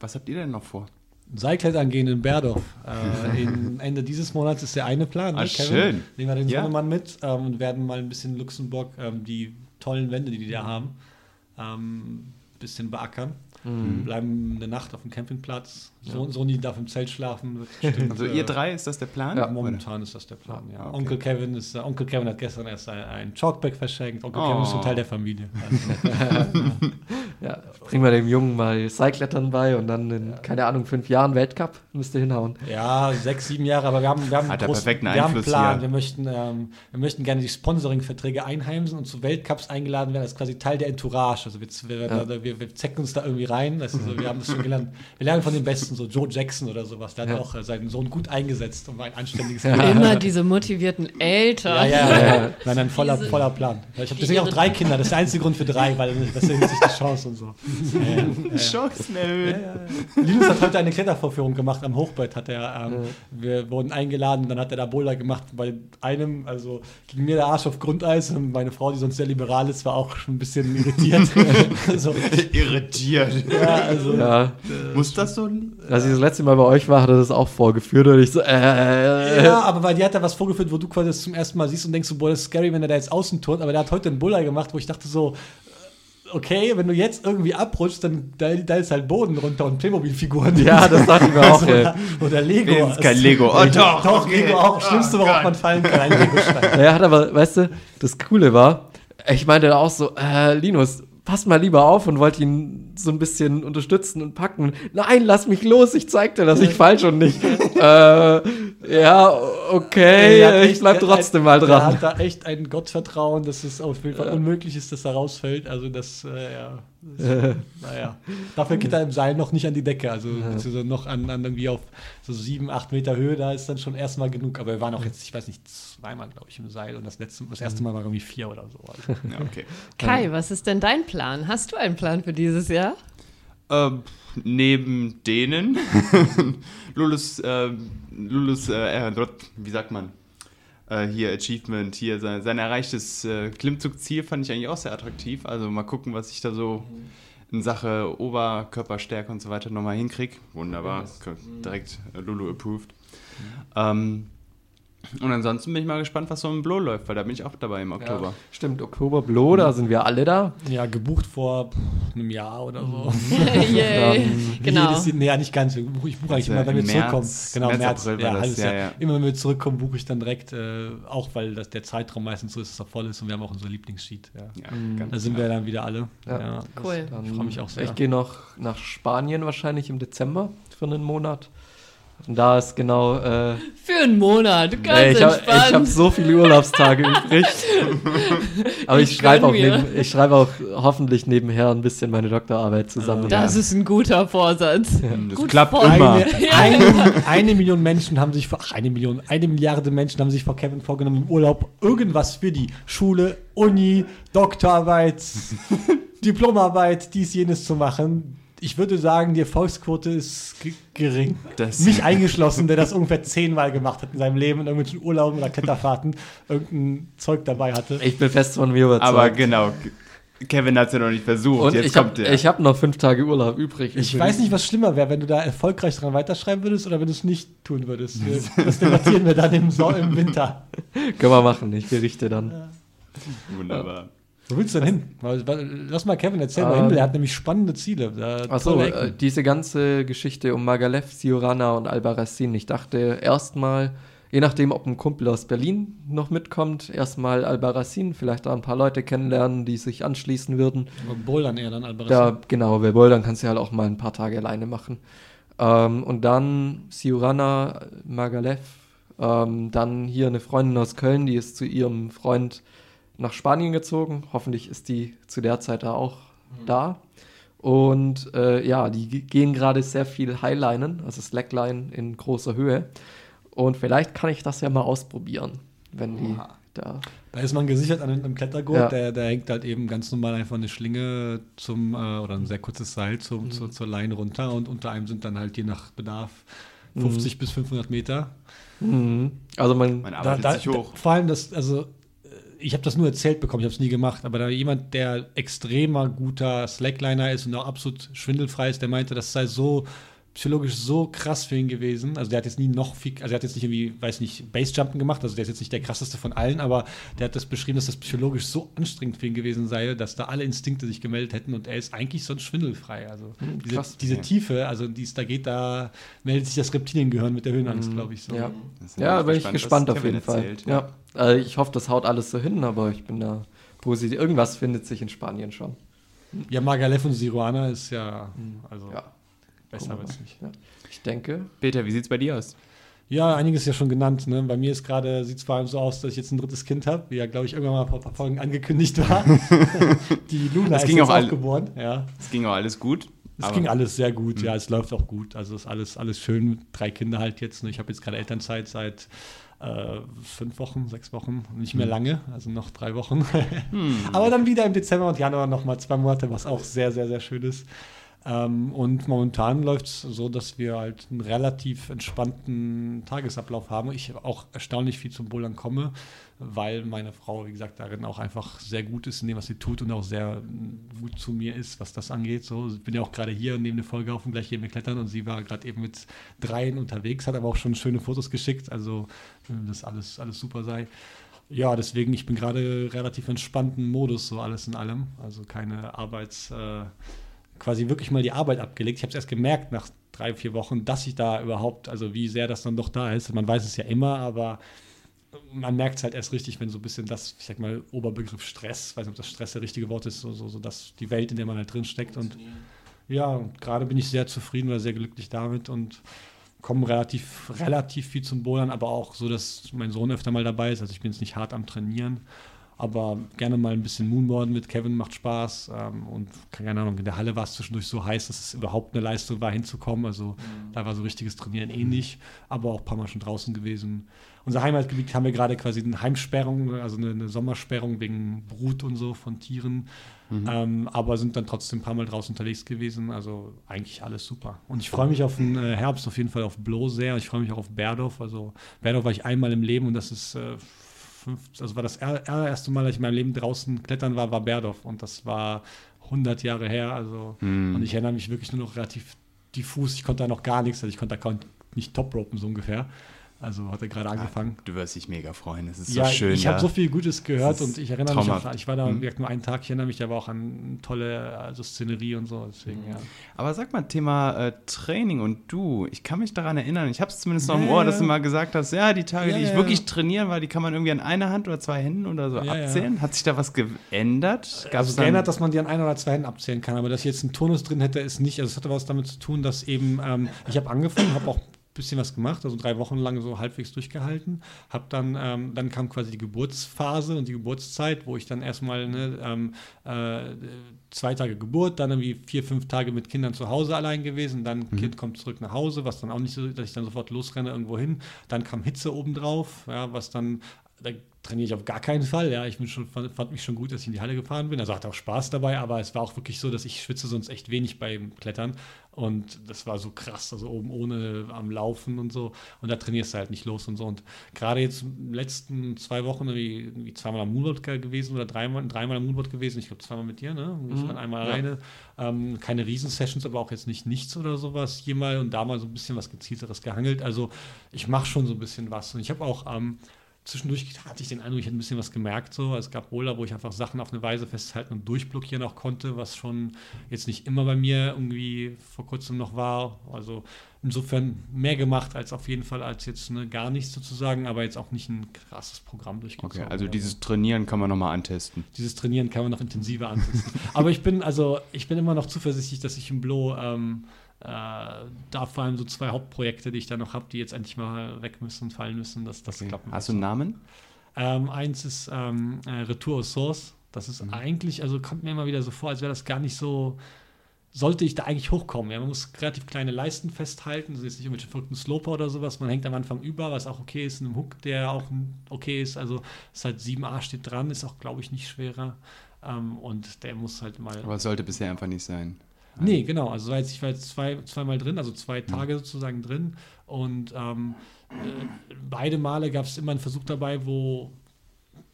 Was habt ihr denn noch vor? Seilklettern gehen in Berdorf. <laughs> Äh, in Ende dieses Monats ist der eine Plan. Ah, ne, schön. Nehmen wir den Ja. Sonnemann mit ähm, und werden mal ein bisschen Luxemburg, ähm, die tollen Wände, die die da haben, ähm, bisschen beackern. Mhm. Bleiben eine Nacht auf dem Campingplatz. So, Soni darf im Zelt schlafen. Wird <laughs> bestimmt, Also äh, ihr drei, ist das der Plan? Ja, Oder? Momentan ist das der Plan, ja. Ah, okay. Onkel Kevin ist, äh, Onkel Kevin hat gestern erst ein, ein Chalkback verschenkt. Onkel Oh. Kevin ist ein Teil der Familie. <laughs> <laughs> Also, Ja, bringen wir dem Jungen mal Seilklettern bei und dann in, keine Ahnung, fünf Jahren Weltcup müsste hinhauen. Ja, sechs, sieben Jahre, aber wir haben, wir haben, Hat großen- perfekten wir haben einen Plan. hier. Wir möchten, ähm, wir möchten gerne die Sponsoring-Verträge einheimsen und zu Weltcups eingeladen werden. Das ist quasi Teil der Entourage. Also wir, wir, Ja. wir, wir, wir zecken uns da irgendwie rein. Das ist so, wir haben das schon gelernt. Wir lernen von den Besten, so Joe Jackson oder sowas. Der hat Ja. auch äh, seinen Sohn gut eingesetzt, um ein anständiges Ja. <laughs> Leben Immer diese motivierten Eltern. ja, ja, ja, ja. Nein, nein, voller, voller Plan. Ich habe deswegen auch drei Kinder. Das ist der einzige Grund für drei, weil das ist sich die Chance und so. Ja, ja, <laughs> ja, ja. Chancen erhöhen. Linus hat heute eine Klettervorführung gemacht am Hochbett. Hat er, ähm, Wir wurden eingeladen, dann hat er da Boulder gemacht. Bei einem, also ging mir der Arsch auf Grundeis und meine Frau, die sonst sehr liberal ist, war auch schon ein bisschen irritiert. <laughs> so, Irritiert. ja, also, Ja, Muss das so? als ich das letzte Mal bei euch war, hat er das auch vorgeführt und ich so, äh, Ja, aber weil die hat da was vorgeführt, wo du quasi das zum ersten Mal siehst und denkst so, boah, das ist scary, wenn er da jetzt außen tut. Aber der hat heute einen Buller gemacht, wo ich dachte so, äh, okay, wenn du jetzt irgendwie abrutschst, dann da, da ist halt Boden runter und Playmobil-Figuren. Ja, das dachte ich mir auch, <laughs> oder, oder Lego. Wenigstens kein Lego. Oh, doch, doch, okay. Lego auch. Schlimmste, Oh, worauf Gott. man fallen kann, ein Lego-Stein. Er <laughs> hat aber, weißt du, das Coole war, ich meinte auch so, äh, Linus, pass mal lieber auf und wollte ihn so ein bisschen unterstützen und packen. Nein, lass mich los, ich zeig dir, dass ich falsch und nicht. <laughs> äh, ja, okay, Er hat ich echt bleib ein- trotzdem mal Er dran. hat da echt ein Gottvertrauen, dass es auf jeden Fall unmöglich ist, dass er rausfällt. Also das, äh, ja. Das, <laughs> naja. Dafür geht er im Seil noch nicht an die Decke. Also beziehungsweise noch an, an irgendwie auf so sieben, acht Meter Höhe, da ist dann schon erstmal genug. Aber wir waren auch jetzt, ich weiß nicht, zweimal, glaube ich, im Seil und das letzte, das erste Mal war irgendwie vier oder so. Also, <laughs> Ja, okay. Kai, was ist denn dein Plan? Hast du einen Plan für dieses Jahr? Ähm, neben denen, <laughs> Lulus, äh, Lulus, äh, äh, wie sagt man, äh, hier Achievement, hier sein, sein erreichtes äh, Klimmzugziel fand ich eigentlich auch sehr attraktiv. Also mal gucken, was ich da so in Sache Oberkörperstärke und so weiter nochmal hinkriege. Wunderbar, direkt äh, Lulu approved. Ähm, und ansonsten bin ich mal gespannt, was so im Blo läuft, weil da bin ich auch dabei im Oktober. Ja, stimmt, Oktober Blow, da sind wir alle da. ja, gebucht vor einem Jahr oder so. <laughs> <laughs> Yay. <laughs> genau. Jedes, nee, ja, nicht ganz. Ich buche, ich buche eigentlich Also immer, wenn wir März- zurückkommen. Genau, März, März. April war ja, das, ja, ja. Immer wenn wir zurückkommen, buche ich dann direkt, äh, auch weil das der Zeitraum meistens so ist, dass er voll ist und wir haben auch unser Lieblingssheet. Ja. Ja, Mhm. Da sind wir dann wieder alle. Ja. Ja. Cool. Dann, Ich freu mich auch sehr. Ich gehe noch nach Spanien wahrscheinlich im Dezember für einen Monat. Und da ist genau. Äh, Für einen Monat, ganz ey, ich habe entspannt. hab so viele Urlaubstage übrig. <laughs> Aber ich Ich schreibe auch, neben, ich schreibe auch hoffentlich nebenher ein bisschen meine Doktorarbeit zusammen. das ist ein guter Vorsatz. Das Gut klappt vor- immer. Eine, eine, eine Million Menschen haben sich vor, ach, eine Million, eine Milliarde Menschen haben sich vor Kevin vorgenommen, im Urlaub irgendwas für die Schule, Uni, Doktorarbeit, <laughs> Diplomarbeit, dies, jenes zu machen. Ich würde sagen, die Erfolgsquote ist ge- gering. Das- Mich eingeschlossen, der das ungefähr zehnmal gemacht hat in seinem Leben, in irgendwelchen Urlauben oder Kletterfahrten, irgendein Zeug dabei hatte. Ich bin fest von mir überzeugt. Aber genau, Kevin hat es ja noch nicht versucht. Und Jetzt ich kommt habe der. hab noch fünf Tage Urlaub übrig. Ich übrigens. weiß nicht, was schlimmer wäre, wenn du da erfolgreich dran weiterschreiben würdest oder wenn du es nicht tun würdest. <laughs> Das debattieren wir dann im, so im Winter. Können wir machen, ich berichte dann. Wunderbar. Wo willst du denn hin? Lass mal Kevin erzähl mal Ähm, hin. Der hat nämlich spannende Ziele. Da- Achso, äh, diese ganze Geschichte um Magalev, Siorana und Albarracin. Ich dachte erstmal, je nachdem, ob ein Kumpel aus Berlin noch mitkommt, erstmal Albarracin, vielleicht da ein paar Leute kennenlernen, die sich anschließen würden. Aber Bouldern eher dann Alvarez. Da, genau, wer will, dann kannst du halt auch mal ein paar Tage alleine machen. Ähm, und dann Siurana, Magalev, ähm, dann hier eine Freundin aus Köln, die ist zu ihrem Freund nach Spanien gezogen. Hoffentlich ist die zu der Zeit da auch da. Und äh, ja, die ge- gehen gerade sehr viel Highlinen, also Slackline in großer Höhe. Und vielleicht kann ich das ja mal ausprobieren, wenn die da. Da ist man gesichert an einem Klettergurt. Ja. Der, der hängt halt eben ganz normal einfach eine Schlinge zum, äh, oder ein sehr kurzes Seil zum, Mhm. zur, zur Leine runter. Und unter einem sind dann halt je nach Bedarf Mhm. 50 bis 500 Meter. Mhm. Also man, Man Da, arbeitet da, sich hoch. Vor allem das, also ich habe das nur erzählt bekommen, ich habe es nie gemacht, aber da jemand, der extremer guter Slackliner ist und auch absolut schwindelfrei ist, der meinte, das sei so psychologisch so krass für ihn gewesen. Also der hat jetzt nie noch viel, also der hat jetzt nicht irgendwie, weiß nicht, Basejumpen gemacht, also der ist jetzt nicht der krasseste von allen, aber der hat das beschrieben, dass das psychologisch so anstrengend für ihn gewesen sei, dass da alle Instinkte sich gemeldet hätten und er ist eigentlich sonst schwindelfrei. Also diese, krass. diese Ja. Tiefe, also die es da geht, da meldet sich das Reptiliengehirn mit der Höhenangst, glaube ich, so. ja. Ja, bin ich gespannt auf jeden Fall. erzählt, Ja. Äh, ich hoffe, das haut alles so hin, aber ich bin da positiv. Irgendwas findet sich in Spanien schon. Ja, Magalev und Siruana ist ja, also Ja. Besser Gucken wir wird's mal. nicht. Ja. Ich denke, Peter, wie sieht's bei dir aus? Ja, einiges ja schon genannt. Ne? Bei mir ist gerade, sieht es vor allem so aus, dass ich jetzt ein drittes Kind habe, wie ja, glaube ich, irgendwann mal vor ein paar Folgen angekündigt war. <laughs> Die Luna Das ist ging jetzt auch auch, all- geboren. Ja. Es ging auch alles gut. Es aber- ging alles sehr gut, ja, es läuft auch gut. Also ist alles, alles schön. Drei Kinder halt jetzt. Ne? Ich habe jetzt gerade Elternzeit seit äh, fünf Wochen, sechs Wochen, nicht mehr lange, also noch drei Wochen. <laughs> Aber dann wieder im Dezember und Januar nochmal zwei Monate, was auch sehr, sehr, sehr schön ist. Ähm, und momentan läuft es so, dass wir halt einen relativ entspannten Tagesablauf haben. Ich auch erstaunlich viel zum Bouldern komme, weil meine Frau, wie gesagt, darin auch einfach sehr gut ist in dem, was sie tut und auch sehr gut zu mir ist, was das angeht. So, ich bin ja auch gerade hier und nehme eine Folge auf und gleich hier mit Klettern und sie war gerade eben mit dreien unterwegs, hat aber auch schon schöne Fotos geschickt, also dass alles, alles super sei. Ja, deswegen, ich bin gerade relativ entspannten Modus, so alles in allem. Also keine Arbeits, äh, quasi wirklich mal die Arbeit abgelegt. Ich habe es erst gemerkt nach drei, vier Wochen, dass ich da überhaupt, also wie sehr das dann doch da ist. Man weiß es ja immer, aber man merkt es halt erst richtig, wenn so ein bisschen das, ich sag mal, Oberbegriff Stress, weiß nicht, ob das Stress der richtige Wort ist, so, so, so dass die Welt, in der man halt drin steckt. Und ja, gerade bin ich sehr zufrieden oder sehr glücklich damit und komme relativ, relativ viel zum Bouldern, aber auch so, dass mein Sohn öfter mal dabei ist. Also ich bin jetzt nicht hart am Trainieren, aber gerne mal ein bisschen Moonboarden mit Kevin macht Spaß. Ähm, und keine Ahnung, in der Halle war es zwischendurch so heiß, dass es überhaupt eine Leistung war, hinzukommen. Also mhm. da war so richtiges Trainieren ähnlich, aber auch ein paar Mal schon draußen gewesen. Unser Heimatgebiet haben wir gerade quasi eine Heimsperrung, also eine, eine Sommersperrung wegen Brut und so von Tieren. Mhm. Ähm, aber sind dann trotzdem ein paar Mal draußen unterwegs gewesen. Also eigentlich alles super. Und ich freue mich auf den äh, Herbst auf jeden Fall auf Bloh sehr. Ich freue mich auch auf Berdorf. Also Berdorf war ich einmal im Leben und das ist äh, fünf, also war das allererste Mal, dass ich in meinem Leben draußen klettern war, war Berdorf. Und das war 100 Jahre her. Also, mhm. Und ich erinnere mich wirklich nur noch relativ diffus. Ich konnte da noch gar nichts. Also ich konnte da nicht Top-Ropen so ungefähr. Also hat er gerade angefangen. du wirst dich mega freuen. Es ist ja, so schön. Ich habe so viel Gutes gehört und ich erinnere traumhaft. mich auch, ich war da mhm. nur einen Tag, ich erinnere mich aber auch an tolle also Szenerie und so. Deswegen, ja. Aber sag mal, Thema äh, Training und du, ich kann mich daran erinnern, ich habe es zumindest noch im Ohr, dass du mal gesagt hast, ja, die Tage, die ich wirklich trainieren war, die kann man irgendwie an einer Hand oder zwei Händen oder so abzählen. Hat sich da was geändert? Gab's also geändert, dass man die an einer oder zwei Händen abzählen kann, aber dass ich jetzt einen Turnus drin hätte, ist nicht. Also es hatte was damit zu tun, dass eben, ähm, ich habe angefangen, habe auch bisschen was gemacht, also drei Wochen lang so halbwegs durchgehalten. Hab dann, ähm, dann kam quasi die Geburtsphase und die Geburtszeit, wo ich dann erstmal ne, ähm, äh, zwei Tage Geburt, dann irgendwie vier, fünf Tage mit Kindern zu Hause allein gewesen, dann mhm. Kind kommt zurück nach Hause, was dann auch nicht so, dass ich dann sofort losrenne irgendwo hin. Dann kam Hitze obendrauf, ja, was dann da trainiere ich auf gar keinen Fall. Ja, ich bin schon, fand, fand, mich schon gut, dass ich in die Halle gefahren bin. Also hatte auch Spaß dabei, aber es war auch wirklich so, dass ich schwitze sonst echt wenig beim Klettern. Und das war so krass, also oben ohne am Laufen und so. Und da trainierst du halt nicht los und so. Und gerade jetzt in den letzten zwei Wochen wie, wie zweimal am Moonboard gewesen oder dreimal, dreimal am Moonboard gewesen. Ich glaube zweimal mit dir, ne? Ich mhm. einmal ja. alleine. Ähm, keine Riesensessions, aber auch jetzt nicht nichts oder sowas. Hier mal und da mal so ein bisschen was gezielteres gehangelt. Also ich mache schon so ein bisschen was. Und ich habe auch ähm, zwischendurch hatte ich den Eindruck, ich hätte ein bisschen was gemerkt. So. Es gab Boulder, wo ich einfach Sachen auf eine Weise festhalten und durchblockieren auch konnte, was schon jetzt nicht immer bei mir irgendwie vor kurzem noch war. Also insofern mehr gemacht als auf jeden Fall als jetzt ne, gar nichts sozusagen, aber jetzt auch nicht ein krasses Programm durchgezogen. Okay, also dieses Trainieren kann man nochmal antesten. Dieses Trainieren kann man noch intensiver antesten. <laughs> aber ich bin also ich bin immer noch zuversichtlich, dass ich im Blo ähm, äh, da vor allem so zwei Hauptprojekte, die ich da noch habe, die jetzt endlich mal weg müssen, fallen müssen, dass das okay. klappen Hast du einen Namen? Ähm, eins ist ähm, äh, Retour aux Source. Das ist mhm. eigentlich, also kommt mir immer wieder so vor, als wäre das gar nicht so, sollte ich da eigentlich hochkommen. Ja, man muss relativ kleine Leisten festhalten, das ist nicht irgendwelche verrückten Sloper oder sowas. Man hängt am Anfang über, was auch okay ist, in einem Hook, der auch okay ist. Also ist halt 7a steht dran, ist auch, glaube ich, nicht schwerer. Ähm, und der muss halt mal. Aber sollte bisher einfach nicht sein. Nee, genau. Also ich war jetzt zwei, zweimal drin, also zwei Tage sozusagen drin. Und ähm, äh, beide Male gab es immer einen Versuch dabei, wo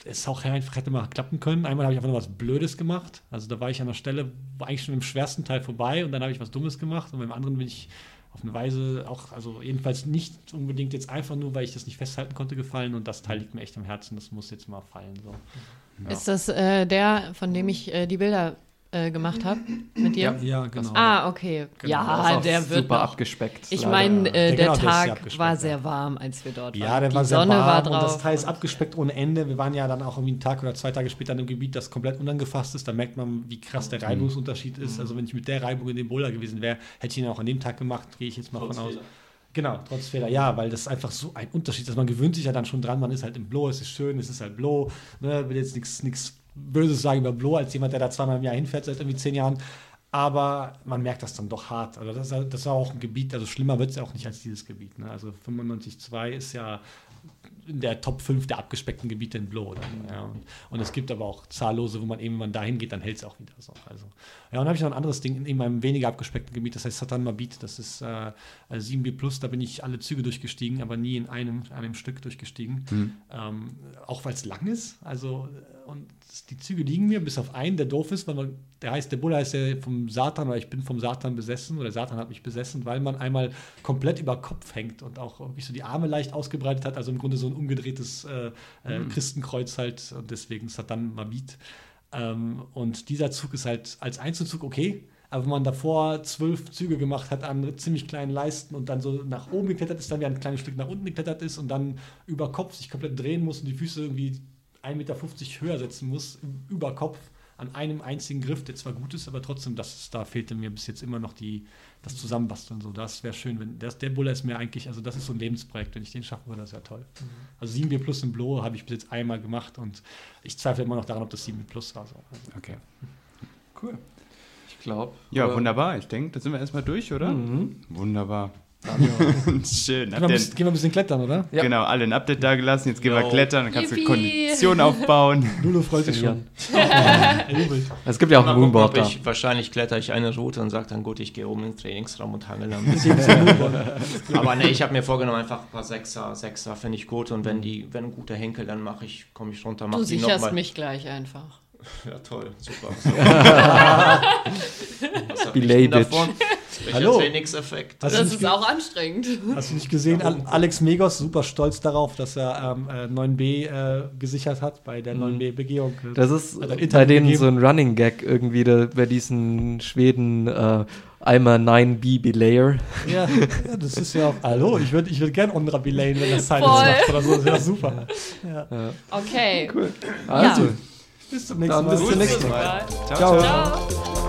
es auch einfach hätte mal klappen können. Einmal habe ich einfach nur was Blödes gemacht. Also da war ich an der Stelle eigentlich schon im schwersten Teil vorbei und dann habe ich was Dummes gemacht. Und beim anderen bin ich auf eine Weise auch, also jedenfalls nicht unbedingt jetzt einfach nur, weil ich das nicht festhalten konnte, gefallen. Und das Teil liegt mir echt am Herzen. Das muss jetzt mal fallen. So. Ja. Ist das äh, der, von dem ich äh, die Bilder äh, gemacht habe mit dir? Ja, ja, genau. Ah, okay. Genau. Ja, der wird super noch. abgespeckt. Ich meine, äh, der, genau, Tag war sehr warm, als wir dort ja, waren. Ja, der Die war sehr Sonne warm war drauf. und das Teil ist abgespeckt ohne Ende. Wir waren ja dann auch irgendwie einen Tag oder zwei Tage später in einem Gebiet, das komplett unangefasst ist. Da merkt man, wie krass der mhm. Reibungsunterschied ist. Also wenn ich mit der Reibung in dem Boulder gewesen wäre, hätte ich ihn auch an dem Tag gemacht, gehe ich jetzt mal Trotz von aus. Fehler. Genau, trotz Fehler, ja, weil das ist einfach so ein Unterschied ist. Man gewöhnt sich ja dann schon dran, man ist halt im Blow, es ist schön, es ist halt Blow, ne, will jetzt nichts Böses sagen über Blo, als jemand, der da zweimal im Jahr hinfährt seit irgendwie zehn Jahren. Aber man merkt das dann doch hart. Also das, das war auch ein Gebiet, also schlimmer wird es ja auch nicht als dieses Gebiet. Ne? Also 95.2 ist ja in der Top 5 der abgespeckten Gebiete in Blow. Ja. Und, und, es gibt aber auch zahllose, wo man eben, wenn man dahin geht, dann hält es auch wieder so. Also, ja, und dann habe ich noch ein anderes Ding in einem weniger abgespeckten Gebiet, das heißt Satan Mabit, das ist äh, 7B Plus, da bin ich alle Züge durchgestiegen, aber nie in einem, einem Stück durchgestiegen. Mhm. Ähm, auch weil es lang ist. Also, und die Züge liegen mir, bis auf einen, der doof ist, weil man, der heißt, der Bulle heißt ja vom Satan, weil ich bin vom Satan besessen, oder Satan hat mich besessen, weil man einmal komplett über Kopf hängt und auch irgendwie so die Arme leicht ausgebreitet hat, also im Grunde so ein umgedrehtes äh, äh, mhm. Christenkreuz halt, und deswegen Satan Mabit. Ähm, und dieser Zug ist halt als Einzelzug okay, aber wenn man davor zwölf Züge gemacht hat an ziemlich kleinen Leisten und dann so nach oben geklettert ist, dann wieder ein kleines Stück nach unten geklettert ist und dann über Kopf sich komplett drehen muss und die Füße irgendwie 1,50 Meter höher setzen muss, über Kopf an einem einzigen Griff, der zwar gut ist, aber trotzdem, das ist, da fehlte mir bis jetzt immer noch die, das Zusammenbasteln. So, das wäre schön, wenn das, der Buller ist mir eigentlich, also das ist so ein Lebensprojekt, wenn ich den schaffen würde, das wäre toll. Mhm. Also 7B Plus im Blow habe ich bis jetzt einmal gemacht und ich zweifle immer noch daran, ob das 7B Plus war. So. Also, okay. Cool. Ich glaube. Ja, wunderbar. Ich denke, da sind wir erstmal durch, oder? Mhm. Wunderbar. <laughs> Schön. Gehen wir, bisschen, gehen wir, ein bisschen klettern, oder? Ja. Genau, alle ein Update da gelassen. Jetzt gehen no. wir klettern, dann kannst Yippie. du Kondition <laughs> aufbauen. Lulu freut sich schon. es gibt ja auch ein Moonboard da. Ich, wahrscheinlich kletter ich eine Route und sage dann, gut, ich gehe oben ins Trainingsraum und hangel dann <laughs> Aber ne, ich habe mir vorgenommen, einfach ein paar Sechser, Sechser finde ich gut. Und wenn die, wenn ein guter Henkel, dann mache ich, komme ich runter, mache die nochmal. Du sicherst mich gleich einfach. Ja, toll, super. So. Belated. Hallo. Trainingseffekt. Das ist auch anstrengend. Hast du nicht gesehen? Alex Megos super stolz darauf, dass er ähm, 9b äh, gesichert hat bei der 9b-Begehung. Das ist also bei denen so ein Running Gag irgendwie da, bei diesen Schweden. Äh, einmal 9B Belayer. Ja, <laughs> ja, das ist ja auch. Hallo, ich würde ich würd gerne Ondra Belayen, wenn das Silence macht oder so. Das wäre super. <laughs> Ja. Okay. Cool. Also. Bis zum nächsten Mal. Bis zum nächsten Mal. Ciao. ciao. ciao.